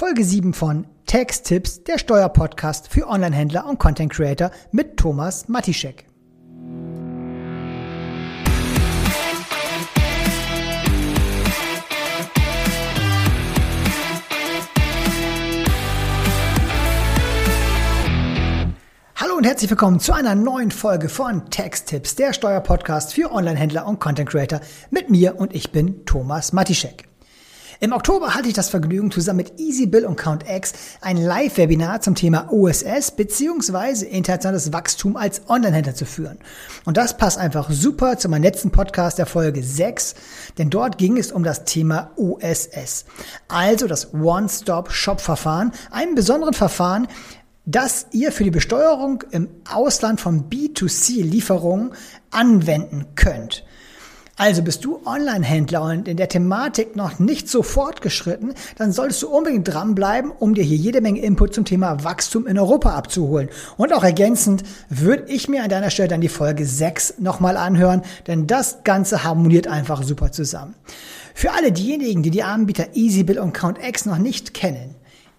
Folge 7 von Tax Tips, der Steuerpodcast für Onlinehändler und Content Creator mit Thomas Matischek. Hallo und herzlich willkommen zu einer neuen Folge von Tax Tips, der Steuerpodcast für Onlinehändler und Content Creator mit mir und ich bin Thomas Matischek. Im Oktober hatte ich das Vergnügen, zusammen mit EasyBill und CountX ein Live-Webinar zum Thema OSS bzw. internationales Wachstum als Online-Händler zu führen. Und das passt einfach super zu meinem letzten Podcast der Folge 6, denn dort ging es um das Thema OSS, also das One-Stop-Shop-Verfahren, einem besonderen Verfahren, das ihr für die Besteuerung im Ausland von B2C-Lieferungen anwenden könnt. Also bist du Online-Händler und in der Thematik noch nicht so fortgeschritten, dann solltest du unbedingt dranbleiben, um dir hier jede Menge Input zum Thema Wachstum in Europa abzuholen. Und auch ergänzend würde ich mir an deiner Stelle dann die Folge 6 nochmal anhören, denn das Ganze harmoniert einfach super zusammen. Für alle diejenigen, die die Anbieter EasyBill und CountX noch nicht kennen,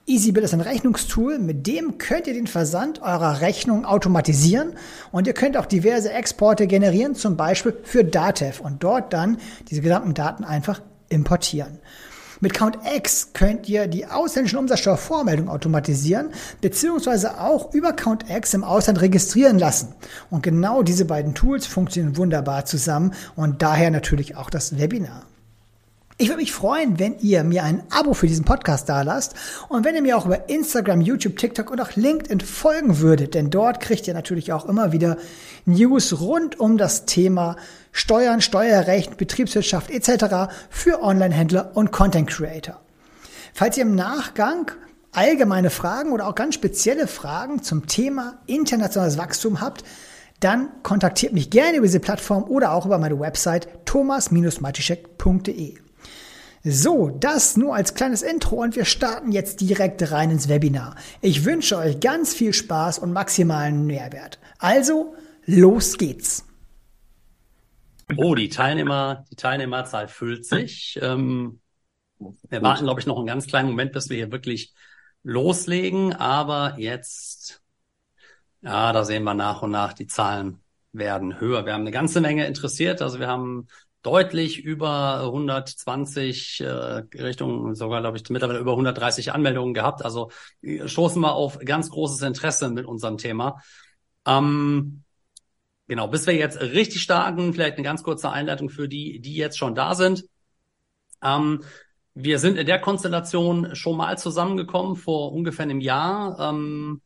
EasyBill ist ein Rechnungstool, mit dem könnt ihr den Versand eurer Rechnung automatisieren und ihr könnt auch diverse Exporte generieren, zum Beispiel für Datev und dort dann diese gesamten Daten einfach importieren. Mit CountX könnt ihr die ausländischen Umsatzsteuervormeldungen automatisieren, beziehungsweise auch über CountX im Ausland registrieren lassen. Und genau diese beiden Tools funktionieren wunderbar zusammen und daher natürlich auch das Webinar. Ich würde mich freuen, wenn ihr mir ein Abo für diesen Podcast da lasst und wenn ihr mir auch über Instagram, YouTube, TikTok und auch LinkedIn folgen würdet, denn dort kriegt ihr natürlich auch immer wieder News rund um das Thema Steuern, Steuerrecht, Betriebswirtschaft etc. für Online-Händler und Content Creator. Falls ihr im Nachgang allgemeine Fragen oder auch ganz spezielle Fragen zum Thema internationales Wachstum habt, dann kontaktiert mich gerne über diese Plattform oder auch über meine Website thomas-matischek.de. So, das nur als kleines Intro und wir starten jetzt direkt rein ins Webinar. Ich wünsche euch ganz viel Spaß und maximalen Mehrwert. Also, los geht's. Oh, die Teilnehmer, die Teilnehmerzahl füllt sich. Ähm, wir warten, glaube ich, noch einen ganz kleinen Moment, bis wir hier wirklich loslegen. Aber jetzt, ja, da sehen wir nach und nach, die Zahlen werden höher. Wir haben eine ganze Menge interessiert. Also wir haben deutlich über 120 äh, Richtung, sogar glaube ich mittlerweile über 130 Anmeldungen gehabt. Also stoßen wir auf ganz großes Interesse mit unserem Thema. Ähm, genau, bis wir jetzt richtig starten, vielleicht eine ganz kurze Einleitung für die, die jetzt schon da sind. Ähm, wir sind in der Konstellation schon mal zusammengekommen vor ungefähr einem Jahr. Ähm,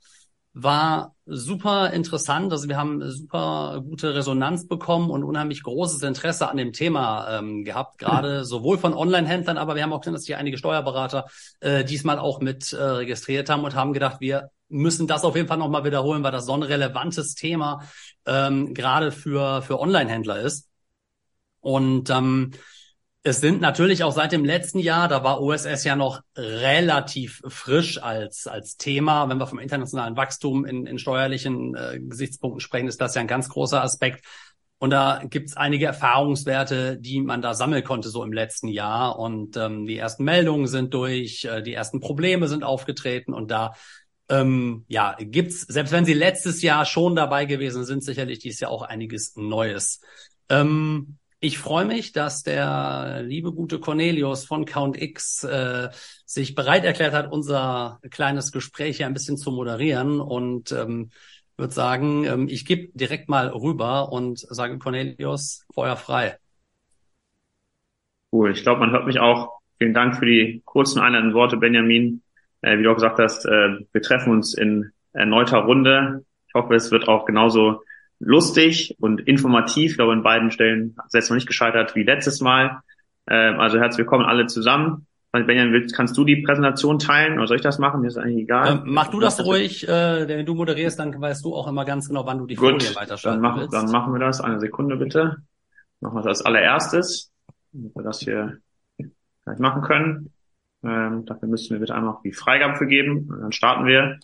war super interessant. Also wir haben super gute Resonanz bekommen und unheimlich großes Interesse an dem Thema ähm, gehabt, gerade mhm. sowohl von Online-Händlern, aber wir haben auch gesehen, dass hier einige Steuerberater äh, diesmal auch mit äh, registriert haben und haben gedacht, wir müssen das auf jeden Fall nochmal wiederholen, weil das so ein relevantes Thema ähm, gerade für, für Online-Händler ist. Und ähm, es sind natürlich auch seit dem letzten Jahr, da war OSS ja noch relativ frisch als, als Thema. Wenn wir vom internationalen Wachstum in, in steuerlichen äh, Gesichtspunkten sprechen, ist das ja ein ganz großer Aspekt. Und da gibt's einige Erfahrungswerte, die man da sammeln konnte so im letzten Jahr. Und ähm, die ersten Meldungen sind durch, äh, die ersten Probleme sind aufgetreten und da ähm, ja gibt's, selbst wenn sie letztes Jahr schon dabei gewesen sind, sicherlich dieses Jahr auch einiges Neues. Ähm, ich freue mich, dass der liebe gute Cornelius von Count X äh, sich bereit erklärt hat, unser kleines Gespräch hier ein bisschen zu moderieren und ähm, würde sagen, ähm, ich gebe direkt mal rüber und sage Cornelius, Feuer frei. Cool, ich glaube, man hört mich auch. Vielen Dank für die kurzen einleitenden Worte, Benjamin. Äh, wie du auch gesagt hast, äh, wir treffen uns in erneuter Runde. Ich hoffe, es wird auch genauso lustig und informativ. Ich glaube, in beiden Stellen selbst noch nicht gescheitert wie letztes Mal. Ähm, also herzlich willkommen alle zusammen. Benjamin, willst, kannst du die Präsentation teilen oder soll ich das machen? Mir ist eigentlich egal. Ähm, mach du das ruhig, äh, wenn du moderierst, dann weißt du auch immer ganz genau, wann du die Gut, Folie weiterschalten dann mach, willst. Dann machen wir das. Eine Sekunde bitte. Machen wir das als allererstes, damit wir das hier gleich machen können. Ähm, dafür müssen wir bitte einmal die Freigabe für geben und dann starten wir.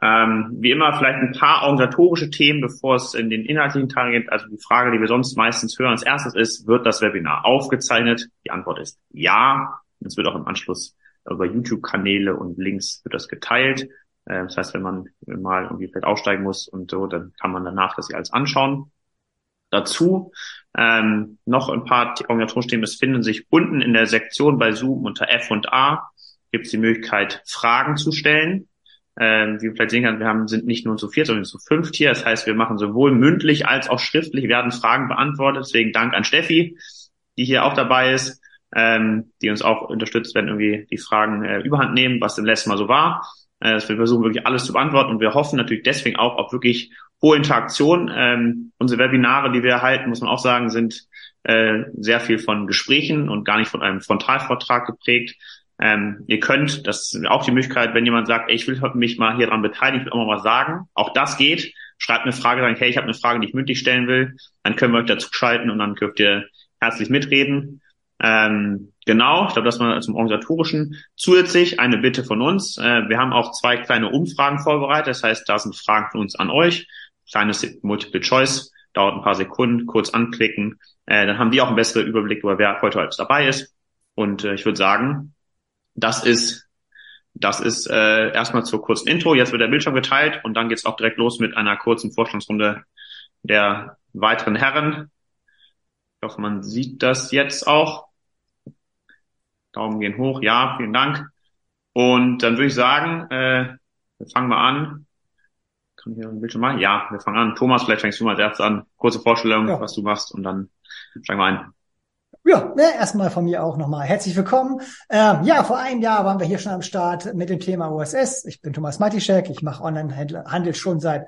Ähm, wie immer vielleicht ein paar organisatorische Themen, bevor es in den inhaltlichen Teil geht. Also die Frage, die wir sonst meistens hören, als erstes ist, wird das Webinar aufgezeichnet? Die Antwort ist ja. Es wird auch im Anschluss über YouTube-Kanäle und Links wird das geteilt. Äh, das heißt, wenn man mal irgendwie vielleicht aussteigen muss und so, dann kann man danach das alles anschauen. Dazu ähm, noch ein paar organisatorischen Themen. Es finden sich unten in der Sektion bei Zoom unter F und A gibt es die Möglichkeit, Fragen zu stellen. Ähm, wie man vielleicht sehen kann, wir haben, sind nicht nur zu vier, sondern zu fünf hier. Das heißt, wir machen sowohl mündlich als auch schriftlich, werden Fragen beantwortet. Deswegen Dank an Steffi, die hier auch dabei ist, ähm, die uns auch unterstützt, wenn irgendwie die Fragen äh, überhand nehmen, was im letzten Mal so war. Äh, wir versuchen wirklich alles zu beantworten und wir hoffen natürlich deswegen auch auf wirklich hohe Interaktion. Ähm, unsere Webinare, die wir erhalten, muss man auch sagen, sind äh, sehr viel von Gesprächen und gar nicht von einem Frontalvortrag geprägt. Ähm, ihr könnt, das ist auch die Möglichkeit, wenn jemand sagt, ey, ich will mich mal hier dran beteiligen, ich will auch mal was sagen, auch das geht. Schreibt eine Frage, sagen, hey, ich habe eine Frage, die ich mündlich stellen will, dann können wir euch dazu schalten und dann dürft ihr herzlich mitreden. Ähm, genau, ich glaube, das mal zum Organisatorischen. Zusätzlich eine Bitte von uns. Äh, wir haben auch zwei kleine Umfragen vorbereitet. Das heißt, da sind Fragen von uns an euch. Kleines Multiple Choice, dauert ein paar Sekunden, kurz anklicken. Äh, dann haben wir auch einen besseren Überblick über wer heute alles dabei ist. Und äh, ich würde sagen, das ist das ist äh, erstmal zur kurzen Intro. Jetzt wird der Bildschirm geteilt und dann geht's auch direkt los mit einer kurzen Vorstandsrunde der weiteren Herren. Ich hoffe, man sieht das jetzt auch. Daumen gehen hoch. Ja, vielen Dank. Und dann würde ich sagen, äh, wir fangen mal an. Kann ich hier ein Bildschirm machen? Ja, wir fangen an. Thomas, vielleicht fängst du mal als erstes an. Kurze Vorstellung, ja. was du machst und dann steigen wir ein. Ja, ne, erstmal von mir auch nochmal herzlich willkommen. Ähm, ja, vor einem Jahr waren wir hier schon am Start mit dem Thema OSS. Ich bin Thomas Matischek, ich mache Online-Handel schon seit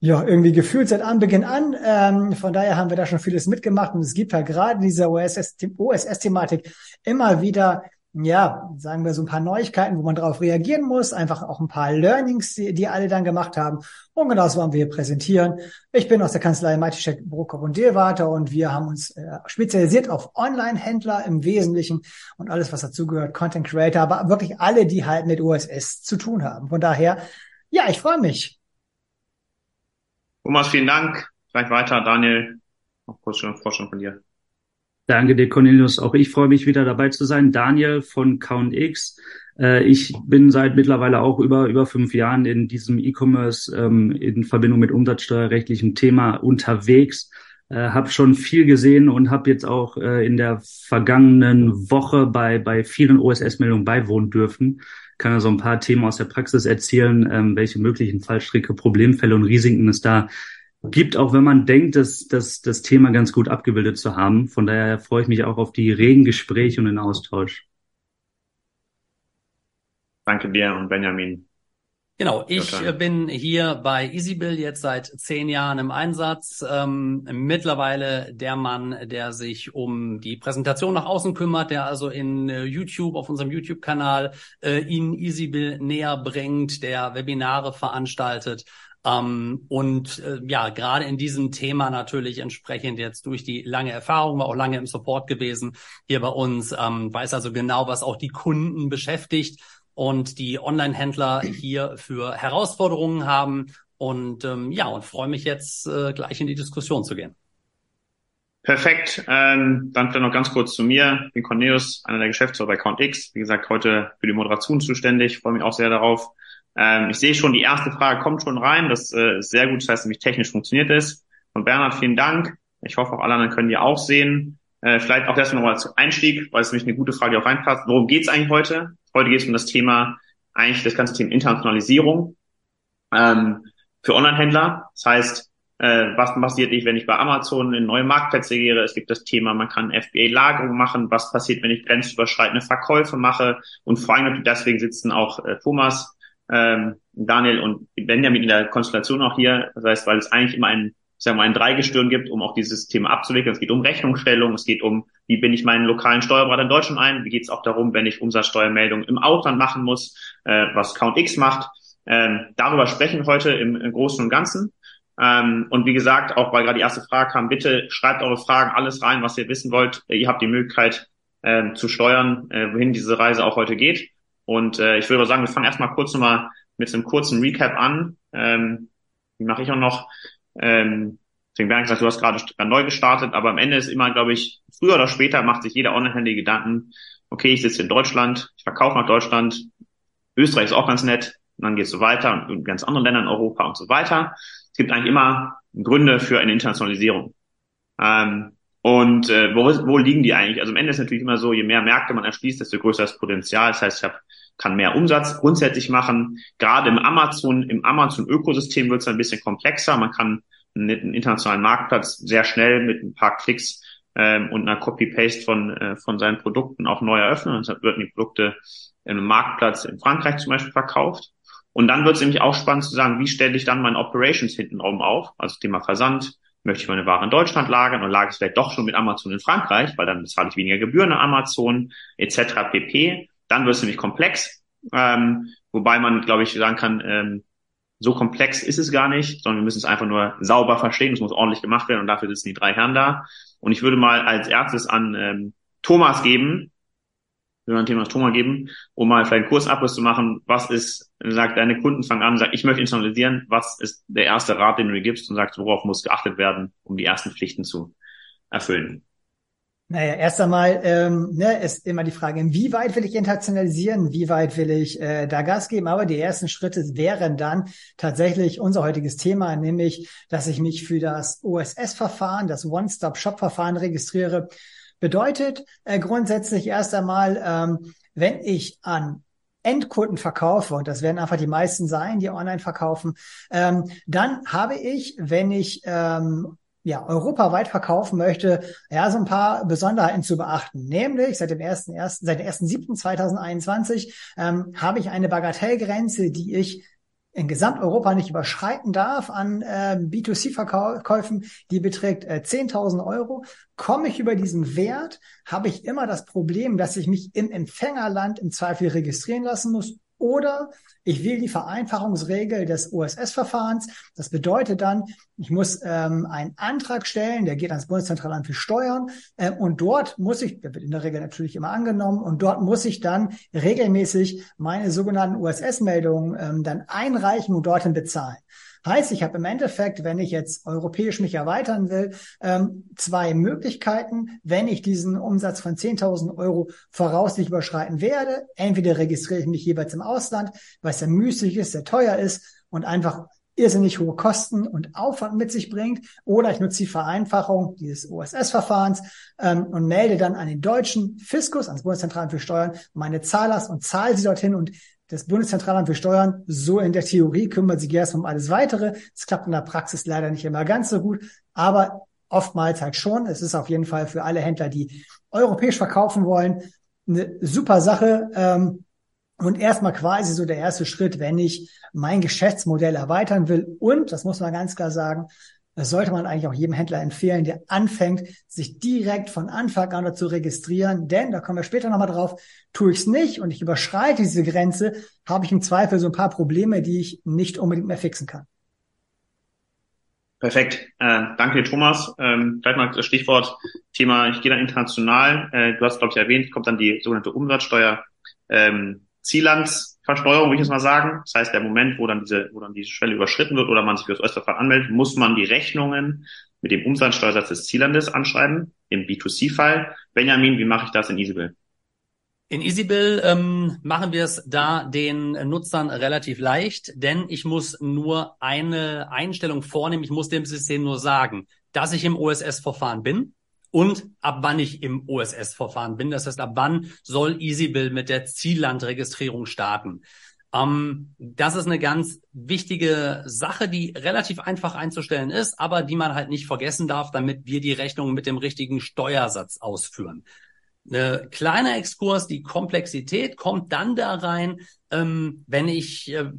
ja, irgendwie gefühlt seit Anbeginn an. Ähm, von daher haben wir da schon vieles mitgemacht und es gibt halt gerade in dieser OSS-Thematik immer wieder, ja, sagen wir so ein paar Neuigkeiten, wo man darauf reagieren muss, einfach auch ein paar Learnings, die, die alle dann gemacht haben. Und genau das wollen wir hier präsentieren. Ich bin aus der Kanzlei Matischek, Brokop und Deelwater und wir haben uns äh, spezialisiert auf Online-Händler im Wesentlichen und alles, was dazugehört, Content Creator, aber wirklich alle, die halt mit OSS zu tun haben. Von daher, ja, ich freue mich. Thomas, vielen Dank. Gleich weiter. Daniel, noch kurz schon Vorstellung von dir. Danke dir, Cornelius. Auch ich freue mich wieder dabei zu sein. Daniel von CountX. Äh, ich bin seit mittlerweile auch über, über fünf Jahren in diesem E-Commerce ähm, in Verbindung mit umsatzsteuerrechtlichem Thema unterwegs. Äh, habe schon viel gesehen und habe jetzt auch äh, in der vergangenen Woche bei, bei vielen OSS-Meldungen beiwohnen dürfen kann er so ein paar Themen aus der Praxis erzählen, ähm, welche möglichen Fallstricke, Problemfälle und Risiken es da gibt, auch wenn man denkt, dass, dass das Thema ganz gut abgebildet zu haben. Von daher freue ich mich auch auf die regen Gespräche und den Austausch. Danke dir und Benjamin. Genau, ich bin hier bei EasyBill jetzt seit zehn Jahren im Einsatz. Ähm, mittlerweile der Mann, der sich um die Präsentation nach außen kümmert, der also in äh, YouTube, auf unserem YouTube-Kanal, äh, Ihnen EasyBill näher bringt, der Webinare veranstaltet. Ähm, und äh, ja, gerade in diesem Thema natürlich entsprechend jetzt durch die lange Erfahrung, war auch lange im Support gewesen hier bei uns, ähm, weiß also genau, was auch die Kunden beschäftigt und die Online-Händler hier für Herausforderungen haben. Und ähm, ja, und freue mich jetzt äh, gleich in die Diskussion zu gehen. Perfekt. Ähm, dann vielleicht noch ganz kurz zu mir. Ich bin Cornelius, einer der Geschäftsführer bei CountX. Wie gesagt, heute für die Moderation zuständig. Freue mich auch sehr darauf. Ähm, ich sehe schon, die erste Frage kommt schon rein. Das äh, ist sehr gut. Das heißt, nämlich technisch funktioniert es. Und Bernhard, vielen Dank. Ich hoffe, auch alle anderen können die auch sehen. Äh, vielleicht auch erstmal nochmal zum Einstieg, weil es nämlich eine gute Frage, auch reinpasst. Worum geht es eigentlich heute? Heute geht es um das Thema, eigentlich das ganze Thema Internationalisierung ähm, für Online-Händler. Das heißt, äh, was passiert nicht, wenn ich bei Amazon in neue Marktplätze gehe? Es gibt das Thema, man kann FBA-Lagerung machen. Was passiert, wenn ich grenzüberschreitende Verkäufe mache? Und vor allem deswegen sitzen auch äh, Thomas, ähm, Daniel und Benjamin in der Konstellation auch hier. Das heißt, weil es eigentlich immer ein sagen wir mal, ein Dreigestirn gibt, um auch dieses Thema abzuwickeln. Es geht um Rechnungsstellung, es geht um, wie bin ich meinen lokalen Steuerberater in Deutschland ein, wie geht es auch darum, wenn ich Umsatzsteuermeldungen im Ausland machen muss, äh, was CountX macht. Ähm, darüber sprechen wir heute im, im Großen und Ganzen. Ähm, und wie gesagt, auch weil gerade die erste Frage kam, bitte schreibt eure Fragen alles rein, was ihr wissen wollt. Ihr habt die Möglichkeit äh, zu steuern, äh, wohin diese Reise auch heute geht. Und äh, ich würde sagen, wir fangen erstmal kurz nochmal mit einem kurzen Recap an. Ähm, die mache ich auch noch. Ähm, deswegen wäre gesagt, du hast gerade neu gestartet, aber am Ende ist immer, glaube ich, früher oder später macht sich jeder Online-Handy Gedanken, okay, ich sitze in Deutschland, ich verkaufe nach Deutschland, Österreich ist auch ganz nett, und dann gehst du weiter und ganz anderen Ländern in Europa und so weiter. Es gibt eigentlich immer Gründe für eine Internationalisierung. Ähm, und äh, wo, wo liegen die eigentlich? Also am Ende ist natürlich immer so, je mehr Märkte man erschließt, desto größer das Potenzial. Das heißt, ich hab, kann mehr Umsatz grundsätzlich machen. Gerade im Amazon, im Amazon-Ökosystem wird es ein bisschen komplexer. Man kann einen internationalen Marktplatz sehr schnell mit ein paar Klicks ähm, und einer Copy-Paste von, äh, von seinen Produkten auch neu eröffnen. Und deshalb werden die Produkte einem Marktplatz in Frankreich zum Beispiel verkauft. Und dann wird es nämlich auch spannend zu sagen, wie stelle ich dann meine Operations hintenrum auf? Also Thema Versand, möchte ich meine Ware in Deutschland lagern und lagere es vielleicht doch schon mit Amazon in Frankreich, weil dann bezahle ich weniger Gebühren an Amazon etc. pp. Dann wird es nämlich komplex, ähm, wobei man, glaube ich, sagen kann, ähm, so komplex ist es gar nicht, sondern wir müssen es einfach nur sauber verstehen. Es muss ordentlich gemacht werden und dafür sitzen die drei Herren da. Und ich würde mal als erstes an ähm, Thomas geben, würde ein Thema Thomas geben, um mal vielleicht einen Kursabriss zu machen. Was ist, sagt deine Kunden fangen an, sagt, ich möchte internalisieren. Was ist der erste Rat, den du mir gibst und sagst, worauf muss geachtet werden, um die ersten Pflichten zu erfüllen? Naja, erst einmal ähm, ne, ist immer die Frage, inwieweit will ich internationalisieren, wie weit will ich äh, da Gas geben. Aber die ersten Schritte wären dann tatsächlich unser heutiges Thema, nämlich, dass ich mich für das OSS-Verfahren, das One-Stop-Shop-Verfahren registriere. Bedeutet äh, grundsätzlich erst einmal, ähm, wenn ich an Endkunden verkaufe, und das werden einfach die meisten sein, die online verkaufen, ähm, dann habe ich, wenn ich ähm, ja, europaweit verkaufen möchte, ja, so ein paar Besonderheiten zu beachten. Nämlich seit dem 1.1., seit dem 1.7.2021 ähm, habe ich eine Bagatellgrenze, die ich in Gesamteuropa nicht überschreiten darf an äh, B2C-Verkäufen, die beträgt äh, 10.000 Euro. Komme ich über diesen Wert, habe ich immer das Problem, dass ich mich im Empfängerland im Zweifel registrieren lassen muss oder ich will die Vereinfachungsregel des OSS-Verfahrens. Das bedeutet dann, ich muss ähm, einen Antrag stellen, der geht ans Bundeszentralamt für Steuern äh, und dort muss ich, der wird in der Regel natürlich immer angenommen, und dort muss ich dann regelmäßig meine sogenannten OSS-Meldungen ähm, dann einreichen und dorthin bezahlen. Heißt, ich habe im Endeffekt, wenn ich jetzt europäisch mich erweitern will, ähm, zwei Möglichkeiten, wenn ich diesen Umsatz von 10.000 Euro voraussichtlich überschreiten werde. Entweder registriere ich mich jeweils im Ausland, weil es ja müßig ist, sehr teuer ist und einfach irrsinnig hohe Kosten und Aufwand mit sich bringt. Oder ich nutze die Vereinfachung dieses OSS-Verfahrens ähm, und melde dann an den deutschen Fiskus, ans Bundeszentralamt für Steuern, meine Zahlers und zahle sie dorthin und das Bundeszentralamt für Steuern, so in der Theorie kümmert sich erst um alles weitere. Es klappt in der Praxis leider nicht immer ganz so gut, aber oftmals halt schon. Es ist auf jeden Fall für alle Händler, die europäisch verkaufen wollen, eine super Sache. Ähm, und erstmal quasi so der erste Schritt, wenn ich mein Geschäftsmodell erweitern will. Und, das muss man ganz klar sagen, das sollte man eigentlich auch jedem Händler empfehlen, der anfängt, sich direkt von Anfang an zu registrieren. Denn, da kommen wir später nochmal drauf, tue ich es nicht und ich überschreite diese Grenze, habe ich im Zweifel so ein paar Probleme, die ich nicht unbedingt mehr fixen kann. Perfekt. Äh, danke dir, Thomas. Ähm, gleich mal das Stichwort Thema, ich gehe dann international. Äh, du hast, glaube ich, erwähnt, kommt dann die sogenannte Umsatzsteuer ähm, Ziellands Versteuerung, würde ich jetzt mal sagen. Das heißt, der Moment, wo dann diese, wo dann diese Schwelle überschritten wird oder man sich für das Österverfahren anmeldet, muss man die Rechnungen mit dem Umsatzsteuersatz des Ziellandes anschreiben, im B2C-Fall. Benjamin, wie mache ich das in EasyBill? In EasyBill ähm, machen wir es da den Nutzern relativ leicht, denn ich muss nur eine Einstellung vornehmen. Ich muss dem System nur sagen, dass ich im OSS-Verfahren bin und ab wann ich im OSS-Verfahren bin. Das heißt, ab wann soll EasyBill mit der Ziellandregistrierung starten. Ähm, das ist eine ganz wichtige Sache, die relativ einfach einzustellen ist, aber die man halt nicht vergessen darf, damit wir die Rechnung mit dem richtigen Steuersatz ausführen. Eine kleine Exkurs, die Komplexität kommt dann da rein, ähm, wenn ich äh,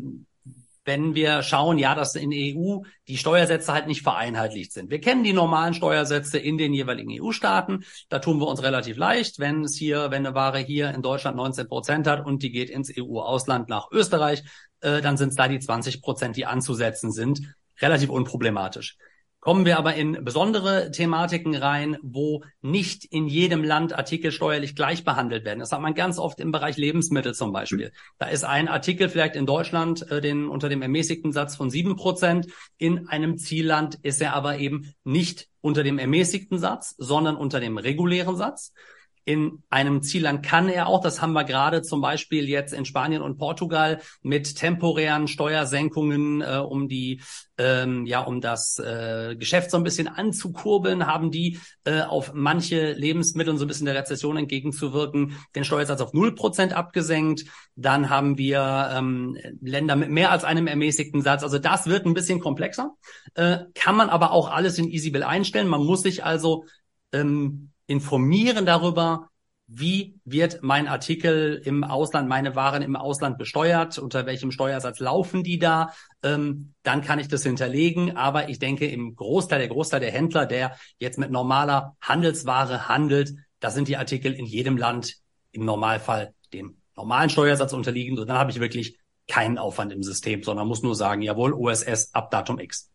wenn wir schauen, ja, dass in der EU die Steuersätze halt nicht vereinheitlicht sind. Wir kennen die normalen Steuersätze in den jeweiligen EU-Staaten. Da tun wir uns relativ leicht, wenn es hier, wenn eine Ware hier in Deutschland 19 Prozent hat und die geht ins EU-Ausland nach Österreich, äh, dann sind es da die 20 Prozent, die anzusetzen sind. Relativ unproblematisch. Kommen wir aber in besondere Thematiken rein, wo nicht in jedem Land Artikel steuerlich gleich behandelt werden. Das hat man ganz oft im Bereich Lebensmittel zum Beispiel. Da ist ein Artikel vielleicht in Deutschland äh, den, unter dem ermäßigten Satz von sieben Prozent. In einem Zielland ist er aber eben nicht unter dem ermäßigten Satz, sondern unter dem regulären Satz. In einem Zielland kann er auch, das haben wir gerade zum Beispiel jetzt in Spanien und Portugal mit temporären Steuersenkungen, äh, um die ähm, ja um das äh, Geschäft so ein bisschen anzukurbeln, haben die äh, auf manche Lebensmittel so ein bisschen der Rezession entgegenzuwirken, den Steuersatz auf null Prozent abgesenkt. Dann haben wir ähm, Länder mit mehr als einem ermäßigten Satz. Also das wird ein bisschen komplexer, äh, kann man aber auch alles in EasyBill einstellen. Man muss sich also ähm, informieren darüber, wie wird mein Artikel im Ausland, meine Waren im Ausland besteuert, unter welchem Steuersatz laufen die da, ähm, dann kann ich das hinterlegen. Aber ich denke, im Großteil, der Großteil der Händler, der jetzt mit normaler Handelsware handelt, da sind die Artikel in jedem Land im Normalfall dem normalen Steuersatz unterliegend. Und dann habe ich wirklich keinen Aufwand im System, sondern muss nur sagen, jawohl, OSS ab Datum X.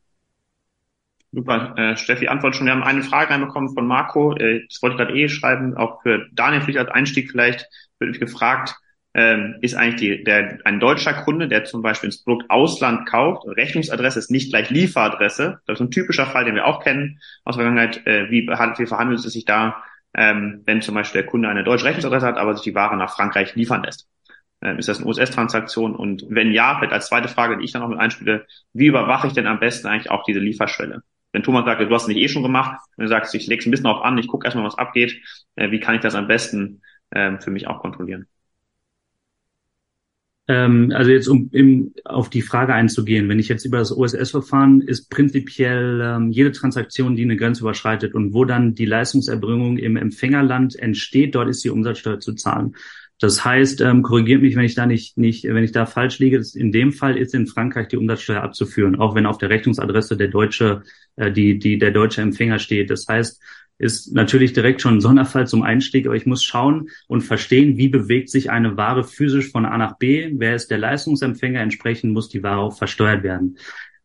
Super, äh, Steffi antwortet schon. Wir haben eine Frage reinbekommen von Marco. Äh, das wollte ich gerade eh schreiben, auch für Daniel vielleicht als Einstieg vielleicht, wird mich gefragt, ähm, ist eigentlich die, der, ein deutscher Kunde, der zum Beispiel ins Produkt Ausland kauft, Rechnungsadresse ist nicht gleich Lieferadresse. Das ist ein typischer Fall, den wir auch kennen aus der Vergangenheit. Äh, wie, wie verhandelt es sich da, ähm, wenn zum Beispiel der Kunde eine deutsche Rechnungsadresse hat, aber sich die Ware nach Frankreich liefern lässt? Ähm, ist das eine OSS-Transaktion? Und wenn ja, vielleicht als zweite Frage, die ich dann noch mit einspiele, wie überwache ich denn am besten eigentlich auch diese Lieferschwelle? Wenn Thomas sagt, du hast es nicht eh schon gemacht, wenn du sagst, ich leg's ein bisschen auf an, ich gucke erstmal, was abgeht, äh, wie kann ich das am besten äh, für mich auch kontrollieren? Ähm, also jetzt um im, auf die Frage einzugehen, wenn ich jetzt über das OSS-Verfahren ist prinzipiell ähm, jede Transaktion, die eine Grenze überschreitet und wo dann die Leistungserbringung im Empfängerland entsteht, dort ist die Umsatzsteuer zu zahlen. Das heißt, ähm, korrigiert mich, wenn ich da nicht, nicht, wenn ich da falsch liege. In dem Fall ist in Frankreich die Umsatzsteuer abzuführen, auch wenn auf der Rechnungsadresse der deutsche, äh, die, die, der deutsche Empfänger steht. Das heißt, ist natürlich direkt schon ein Sonderfall zum Einstieg, aber ich muss schauen und verstehen, wie bewegt sich eine Ware physisch von A nach B, wer ist der Leistungsempfänger, entsprechend muss die Ware auch versteuert werden.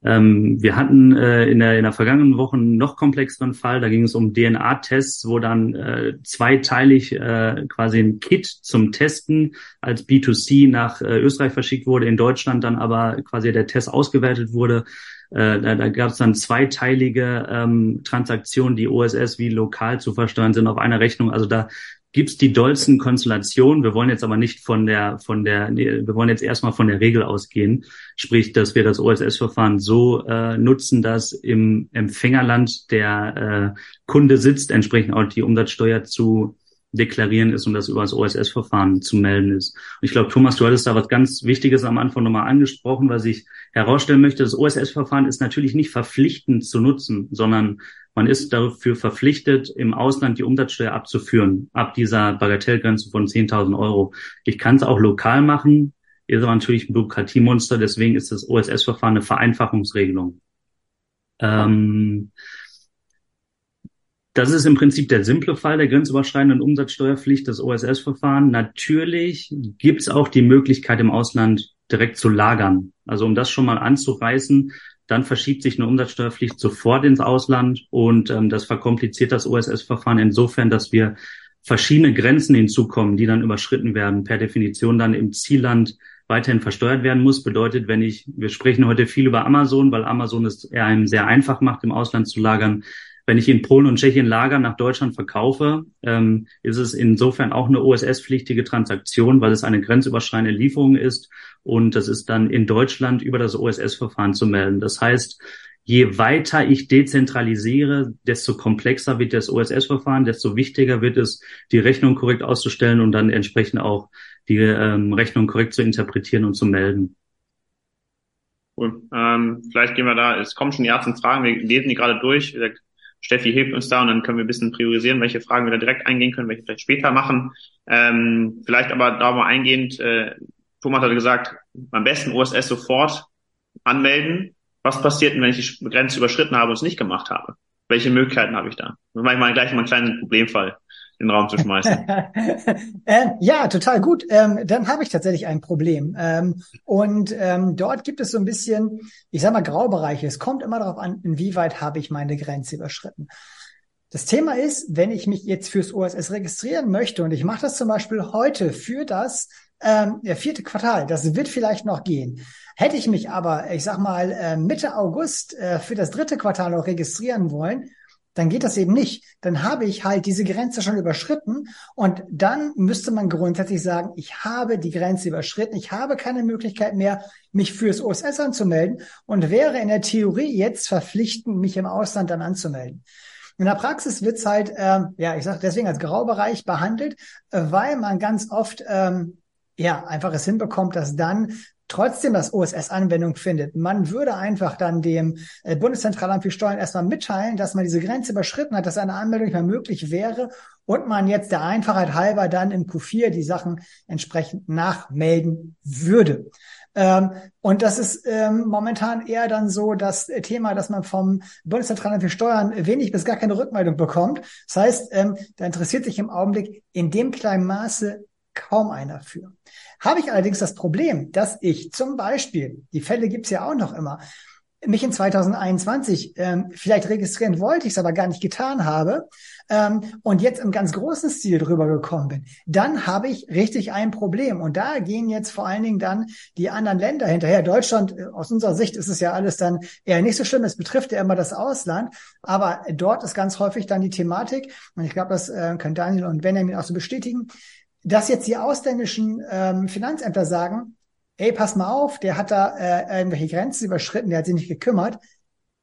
Ähm, wir hatten äh, in, der, in der vergangenen Woche einen noch komplexeren Fall. Da ging es um DNA-Tests, wo dann äh, zweiteilig äh, quasi ein Kit zum Testen als B2C nach äh, Österreich verschickt wurde, in Deutschland dann aber quasi der Test ausgewertet wurde. Äh, da, da gab es dann zweiteilige ähm, Transaktionen, die OSS wie lokal zu versteuern sind auf einer Rechnung. Also da gibt's die dollsten Konstellationen. Wir wollen jetzt aber nicht von der, von der, wir wollen jetzt erstmal von der Regel ausgehen. Sprich, dass wir das OSS-Verfahren so äh, nutzen, dass im Empfängerland der äh, Kunde sitzt, entsprechend auch die Umsatzsteuer zu deklarieren ist und das über das OSS-Verfahren zu melden ist. Und ich glaube, Thomas, du hattest da was ganz Wichtiges am Anfang nochmal angesprochen, was ich herausstellen möchte. Das OSS-Verfahren ist natürlich nicht verpflichtend zu nutzen, sondern man ist dafür verpflichtet, im Ausland die Umsatzsteuer abzuführen, ab dieser Bagatellgrenze von 10.000 Euro. Ich kann es auch lokal machen, ist aber natürlich ein Bürokratiemonster, deswegen ist das OSS-Verfahren eine Vereinfachungsregelung. Ähm, das ist im Prinzip der simple Fall der grenzüberschreitenden Umsatzsteuerpflicht, das OSS-Verfahren. Natürlich gibt es auch die Möglichkeit, im Ausland direkt zu lagern. Also um das schon mal anzureißen, dann verschiebt sich eine Umsatzsteuerpflicht sofort ins Ausland und ähm, das verkompliziert das OSS-Verfahren insofern, dass wir verschiedene Grenzen hinzukommen, die dann überschritten werden, per Definition dann im Zielland weiterhin versteuert werden muss. Bedeutet, wenn ich, wir sprechen heute viel über Amazon, weil Amazon es einem sehr einfach macht, im Ausland zu lagern. Wenn ich in Polen und Tschechien Lager nach Deutschland verkaufe, ähm, ist es insofern auch eine OSS-pflichtige Transaktion, weil es eine grenzüberschreitende Lieferung ist und das ist dann in Deutschland über das OSS-Verfahren zu melden. Das heißt, je weiter ich dezentralisiere, desto komplexer wird das OSS-Verfahren, desto wichtiger wird es, die Rechnung korrekt auszustellen und dann entsprechend auch die ähm, Rechnung korrekt zu interpretieren und zu melden. Cool. Ähm, vielleicht gehen wir da, es kommen schon die ersten Fragen, wir lesen die gerade durch. Steffi hilft uns da und dann können wir ein bisschen priorisieren, welche Fragen wir da direkt eingehen können, welche vielleicht später machen. Ähm, vielleicht aber da mal eingehend, äh, Thomas hatte gesagt, am besten OSS sofort anmelden. Was passiert denn, wenn ich die Grenze überschritten habe und es nicht gemacht habe? Welche Möglichkeiten habe ich da? Das mache ich mal gleich mal einen kleinen Problemfall in den Raum zu schmeißen. ähm, ja, total gut. Ähm, dann habe ich tatsächlich ein Problem. Ähm, und ähm, dort gibt es so ein bisschen, ich sag mal, Graubereiche. Es kommt immer darauf an, inwieweit habe ich meine Grenze überschritten. Das Thema ist, wenn ich mich jetzt fürs OSS registrieren möchte und ich mache das zum Beispiel heute für das ähm, vierte Quartal, das wird vielleicht noch gehen. Hätte ich mich aber, ich sag mal, äh, Mitte August äh, für das dritte Quartal noch registrieren wollen, dann geht das eben nicht. Dann habe ich halt diese Grenze schon überschritten und dann müsste man grundsätzlich sagen, ich habe die Grenze überschritten, ich habe keine Möglichkeit mehr, mich fürs OSS anzumelden und wäre in der Theorie jetzt verpflichtend, mich im Ausland dann anzumelden. In der Praxis wird's halt, ähm, ja, ich sage deswegen als Graubereich behandelt, äh, weil man ganz oft ähm, ja einfach es hinbekommt, dass dann trotzdem das OSS Anwendung findet. Man würde einfach dann dem äh, Bundeszentralamt für Steuern erstmal mitteilen, dass man diese Grenze überschritten hat, dass eine Anmeldung nicht mehr möglich wäre und man jetzt der Einfachheit halber dann im Q4 die Sachen entsprechend nachmelden würde. Ähm, und das ist ähm, momentan eher dann so das Thema, dass man vom Bundeszentralamt für Steuern wenig bis gar keine Rückmeldung bekommt. Das heißt, ähm, da interessiert sich im Augenblick in dem kleinen Maße kaum einer für. Habe ich allerdings das Problem, dass ich zum Beispiel, die Fälle gibt's ja auch noch immer, mich in 2021 ähm, vielleicht registrieren wollte, ich es aber gar nicht getan habe ähm, und jetzt im ganz großen Stil drüber gekommen bin, dann habe ich richtig ein Problem. Und da gehen jetzt vor allen Dingen dann die anderen Länder hinterher. Deutschland, äh, aus unserer Sicht ist es ja alles dann eher nicht so schlimm. Es betrifft ja immer das Ausland. Aber dort ist ganz häufig dann die Thematik, und ich glaube, das äh, können Daniel und Benjamin auch so bestätigen, dass jetzt die ausländischen ähm, Finanzämter sagen, ey, pass mal auf, der hat da äh, irgendwelche Grenzen überschritten, der hat sich nicht gekümmert.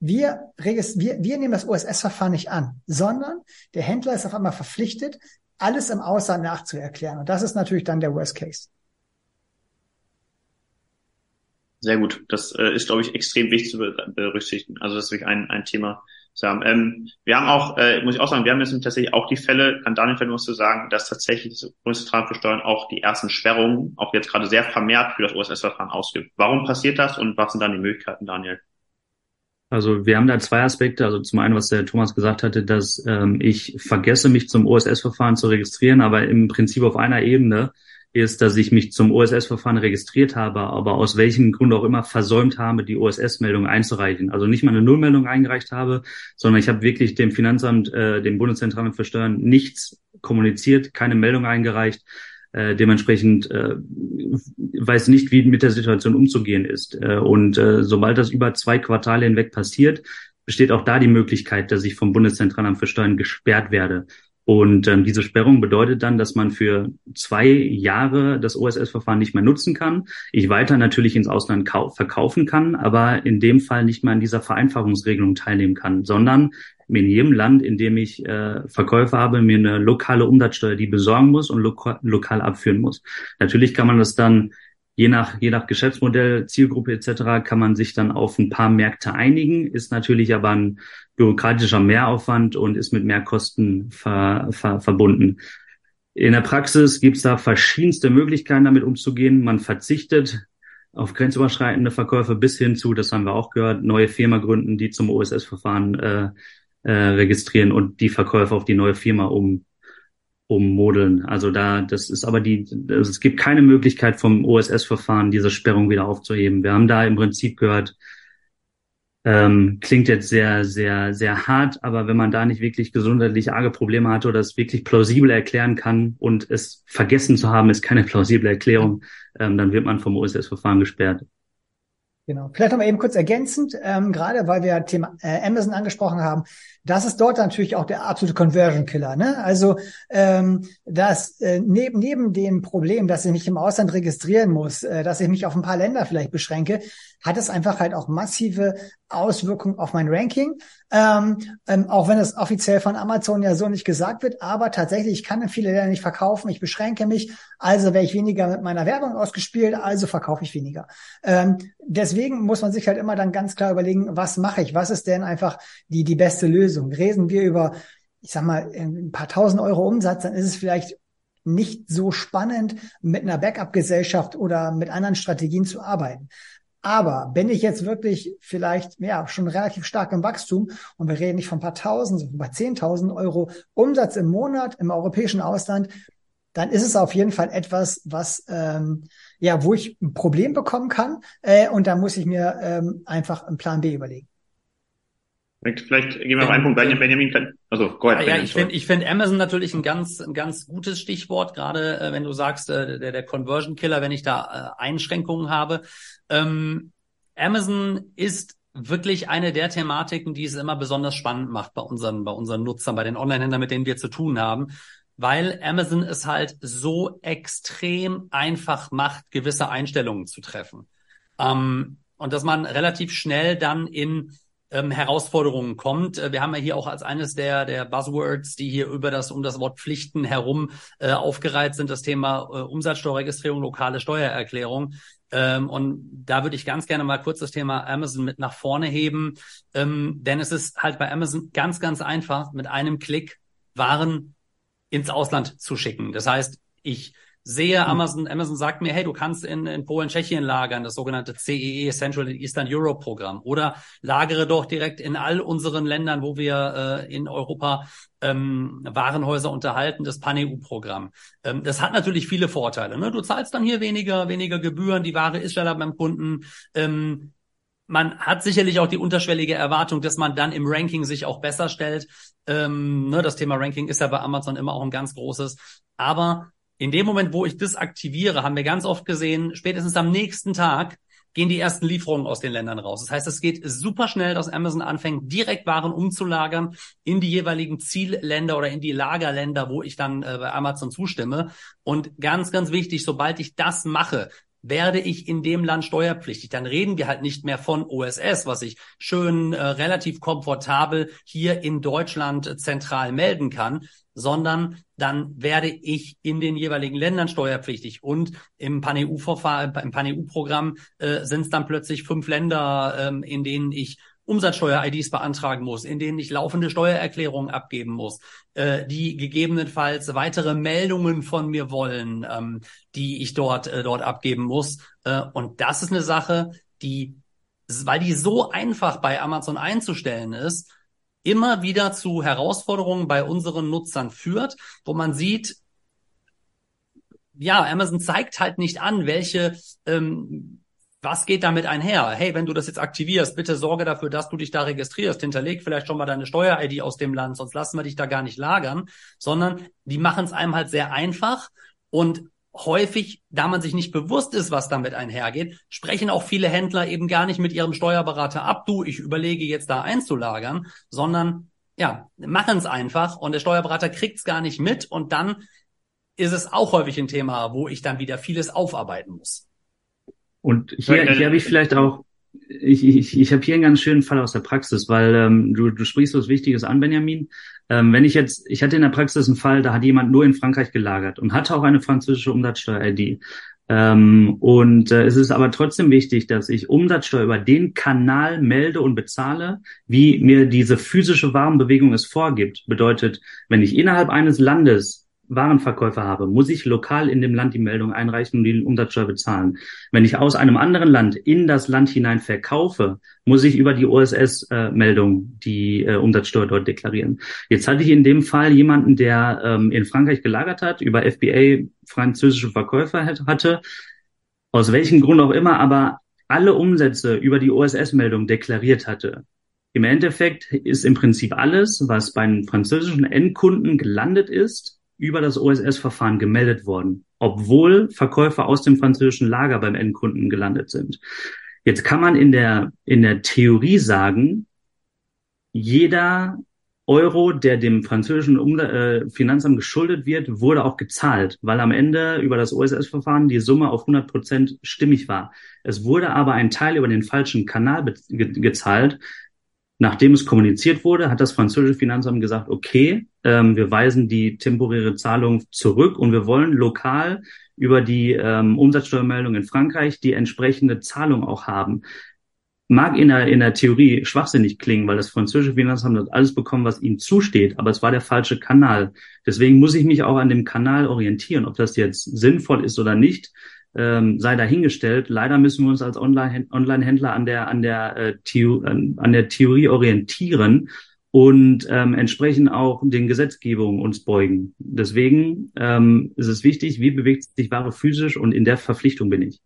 Wir, wir, wir nehmen das OSS-Verfahren nicht an, sondern der Händler ist auf einmal verpflichtet, alles im Ausland nachzuerklären. Und das ist natürlich dann der Worst Case. Sehr gut. Das äh, ist, glaube ich, extrem wichtig zu berücksichtigen. Also das ist wirklich ein, ein Thema, haben. Ähm, wir haben auch, äh, muss ich auch sagen, wir haben jetzt tatsächlich auch die Fälle, kann Daniel vielleicht was zu sagen, dass tatsächlich das Bundeszentralamt für Steuern auch die ersten Sperrungen auch jetzt gerade sehr vermehrt für das OSS-Verfahren ausgibt. Warum passiert das und was sind dann die Möglichkeiten, Daniel? Also wir haben da zwei Aspekte. Also zum einen, was der Thomas gesagt hatte, dass ähm, ich vergesse, mich zum OSS-Verfahren zu registrieren, aber im Prinzip auf einer Ebene ist, dass ich mich zum OSS-Verfahren registriert habe, aber aus welchem Grund auch immer versäumt habe, die OSS-Meldung einzureichen. Also nicht mal eine Nullmeldung eingereicht habe, sondern ich habe wirklich dem Finanzamt, äh, dem Bundeszentralamt für Steuern nichts kommuniziert, keine Meldung eingereicht. Äh, dementsprechend äh, weiß nicht, wie mit der Situation umzugehen ist. Äh, und äh, sobald das über zwei Quartale hinweg passiert, besteht auch da die Möglichkeit, dass ich vom Bundeszentralamt für Steuern gesperrt werde. Und ähm, diese Sperrung bedeutet dann, dass man für zwei Jahre das OSS-Verfahren nicht mehr nutzen kann. Ich weiter natürlich ins Ausland verkaufen kann, aber in dem Fall nicht mehr an dieser Vereinfachungsregelung teilnehmen kann, sondern in jedem Land, in dem ich äh, Verkäufe habe, mir eine lokale Umsatzsteuer, die besorgen muss und loka lokal abführen muss. Natürlich kann man das dann je nach, je nach Geschäftsmodell, Zielgruppe etc. kann man sich dann auf ein paar Märkte einigen, ist natürlich aber ein bürokratischer Mehraufwand und ist mit Mehrkosten ver, ver, verbunden. In der Praxis gibt es da verschiedenste Möglichkeiten, damit umzugehen. Man verzichtet auf grenzüberschreitende Verkäufe bis hin zu, das haben wir auch gehört, neue Firma gründen, die zum OSS-Verfahren äh, äh, registrieren und die Verkäufe auf die neue Firma um ummodeln. Also da, das ist aber die, also es gibt keine Möglichkeit vom OSS-Verfahren, diese Sperrung wieder aufzuheben. Wir haben da im Prinzip gehört, ähm, klingt jetzt sehr, sehr, sehr hart, aber wenn man da nicht wirklich gesundheitlich arge Probleme hat oder es wirklich plausibel erklären kann und es vergessen zu haben, ist keine plausible Erklärung, ähm, dann wird man vom OSS-Verfahren gesperrt. Genau. Vielleicht noch mal eben kurz ergänzend, ähm, gerade weil wir Thema äh, Amazon angesprochen haben, das ist dort natürlich auch der absolute Conversion Killer. Ne? Also ähm, dass äh, neben neben dem Problem, dass ich mich im Ausland registrieren muss, äh, dass ich mich auf ein paar Länder vielleicht beschränke, hat es einfach halt auch massive Auswirkungen auf mein Ranking. Ähm, ähm, auch wenn es offiziell von Amazon ja so nicht gesagt wird, aber tatsächlich, ich kann viele Länder nicht verkaufen, ich beschränke mich, also wäre ich weniger mit meiner Werbung ausgespielt, also verkaufe ich weniger. Ähm, deswegen muss man sich halt immer dann ganz klar überlegen, was mache ich, was ist denn einfach die, die beste Lösung. Reden wir über, ich sag mal, ein paar tausend Euro Umsatz, dann ist es vielleicht nicht so spannend, mit einer Backup-Gesellschaft oder mit anderen Strategien zu arbeiten. Aber bin ich jetzt wirklich vielleicht ja schon relativ stark im Wachstum und wir reden nicht von ein paar Tausend, sondern bei zehntausend Euro Umsatz im Monat im europäischen Ausland, dann ist es auf jeden Fall etwas, was ähm, ja, wo ich ein Problem bekommen kann äh, und da muss ich mir ähm, einfach einen Plan B überlegen. Vielleicht gehen wir auf einen Punkt. Benjamin, kann, also go ahead, ja, ich finde ich finde Amazon natürlich ein ganz ein ganz gutes Stichwort, gerade äh, wenn du sagst, äh, der, der Conversion Killer, wenn ich da äh, Einschränkungen habe. Ähm, Amazon ist wirklich eine der Thematiken, die es immer besonders spannend macht bei unseren, bei unseren Nutzern, bei den Online-Händlern, mit denen wir zu tun haben, weil Amazon es halt so extrem einfach macht, gewisse Einstellungen zu treffen. Ähm, und dass man relativ schnell dann in ähm, Herausforderungen kommt. Äh, wir haben ja hier auch als eines der, der Buzzwords, die hier über das, um das Wort Pflichten herum äh, aufgereiht sind, das Thema äh, Umsatzsteuerregistrierung, lokale Steuererklärung. Ähm, und da würde ich ganz gerne mal kurz das Thema Amazon mit nach vorne heben, ähm, denn es ist halt bei Amazon ganz, ganz einfach, mit einem Klick Waren ins Ausland zu schicken. Das heißt, ich sehe hm. Amazon, Amazon sagt mir, hey, du kannst in, in Polen, Tschechien lagern, das sogenannte CEE, Central and Eastern Europe Programm. Oder lagere doch direkt in all unseren Ländern, wo wir äh, in Europa ähm, Warenhäuser unterhalten, das Pan-EU-Programm. Ähm, das hat natürlich viele Vorteile. Ne? Du zahlst dann hier weniger, weniger Gebühren, die Ware ist schneller beim Kunden. Ähm, man hat sicherlich auch die unterschwellige Erwartung, dass man dann im Ranking sich auch besser stellt. Ähm, ne, das Thema Ranking ist ja bei Amazon immer auch ein ganz großes. Aber in dem Moment, wo ich das aktiviere, haben wir ganz oft gesehen, spätestens am nächsten Tag gehen die ersten Lieferungen aus den Ländern raus. Das heißt, es geht super schnell, dass Amazon anfängt, direkt Waren umzulagern in die jeweiligen Zielländer oder in die Lagerländer, wo ich dann äh, bei Amazon zustimme. Und ganz, ganz wichtig, sobald ich das mache, werde ich in dem Land steuerpflichtig. Dann reden wir halt nicht mehr von OSS, was ich schön äh, relativ komfortabel hier in Deutschland äh, zentral melden kann, sondern dann werde ich in den jeweiligen Ländern steuerpflichtig. Und im Pan-EU-Verfahren, im Pan-EU-Programm äh, sind es dann plötzlich fünf Länder, ähm, in denen ich Umsatzsteuer-IDs beantragen muss, in denen ich laufende Steuererklärungen abgeben muss, äh, die gegebenenfalls weitere Meldungen von mir wollen, ähm, die ich dort, äh, dort abgeben muss. Äh, und das ist eine Sache, die, weil die so einfach bei Amazon einzustellen ist, immer wieder zu Herausforderungen bei unseren Nutzern führt, wo man sieht, ja, Amazon zeigt halt nicht an, welche ähm, was geht damit einher? Hey, wenn du das jetzt aktivierst, bitte sorge dafür, dass du dich da registrierst. Hinterleg vielleicht schon mal deine Steuer-ID aus dem Land, sonst lassen wir dich da gar nicht lagern. Sondern die machen es einem halt sehr einfach und häufig, da man sich nicht bewusst ist, was damit einhergeht, sprechen auch viele Händler eben gar nicht mit ihrem Steuerberater ab, du, ich überlege jetzt da einzulagern, sondern ja, machen es einfach und der Steuerberater kriegt es gar nicht mit und dann ist es auch häufig ein Thema, wo ich dann wieder vieles aufarbeiten muss. Und hier, hier habe ich vielleicht auch, ich, ich, ich habe hier einen ganz schönen Fall aus der Praxis, weil ähm, du, du sprichst was Wichtiges an, Benjamin. Ähm, wenn ich jetzt, ich hatte in der Praxis einen Fall, da hat jemand nur in Frankreich gelagert und hatte auch eine französische Umsatzsteuer-ID. Ähm, und äh, es ist aber trotzdem wichtig, dass ich Umsatzsteuer über den Kanal melde und bezahle, wie mir diese physische Warenbewegung es vorgibt. Bedeutet, wenn ich innerhalb eines Landes Warenverkäufer habe, muss ich lokal in dem Land die Meldung einreichen und die Umsatzsteuer bezahlen. Wenn ich aus einem anderen Land in das Land hinein verkaufe, muss ich über die OSS-Meldung äh, die äh, Umsatzsteuer dort deklarieren. Jetzt hatte ich in dem Fall jemanden, der ähm, in Frankreich gelagert hat, über FBA französische Verkäufer hatte, aus welchem Grund auch immer, aber alle Umsätze über die OSS-Meldung deklariert hatte. Im Endeffekt ist im Prinzip alles, was beim französischen Endkunden gelandet ist, über das OSS-Verfahren gemeldet worden, obwohl Verkäufer aus dem französischen Lager beim Endkunden gelandet sind. Jetzt kann man in der, in der Theorie sagen, jeder Euro, der dem französischen um äh, Finanzamt geschuldet wird, wurde auch gezahlt, weil am Ende über das OSS-Verfahren die Summe auf 100 Prozent stimmig war. Es wurde aber ein Teil über den falschen Kanal ge gezahlt, Nachdem es kommuniziert wurde, hat das französische Finanzamt gesagt, okay, ähm, wir weisen die temporäre Zahlung zurück und wir wollen lokal über die ähm, Umsatzsteuermeldung in Frankreich die entsprechende Zahlung auch haben. Mag in der, in der Theorie schwachsinnig klingen, weil das französische Finanzamt hat alles bekommen, was ihm zusteht, aber es war der falsche Kanal. Deswegen muss ich mich auch an dem Kanal orientieren, ob das jetzt sinnvoll ist oder nicht ähm, sei dahingestellt. Leider müssen wir uns als Online-Händler an der an der äh, an der Theorie orientieren und ähm, entsprechend auch den Gesetzgebungen uns beugen. Deswegen ähm, ist es wichtig, wie bewegt sich Ware physisch und in der Verpflichtung bin ich.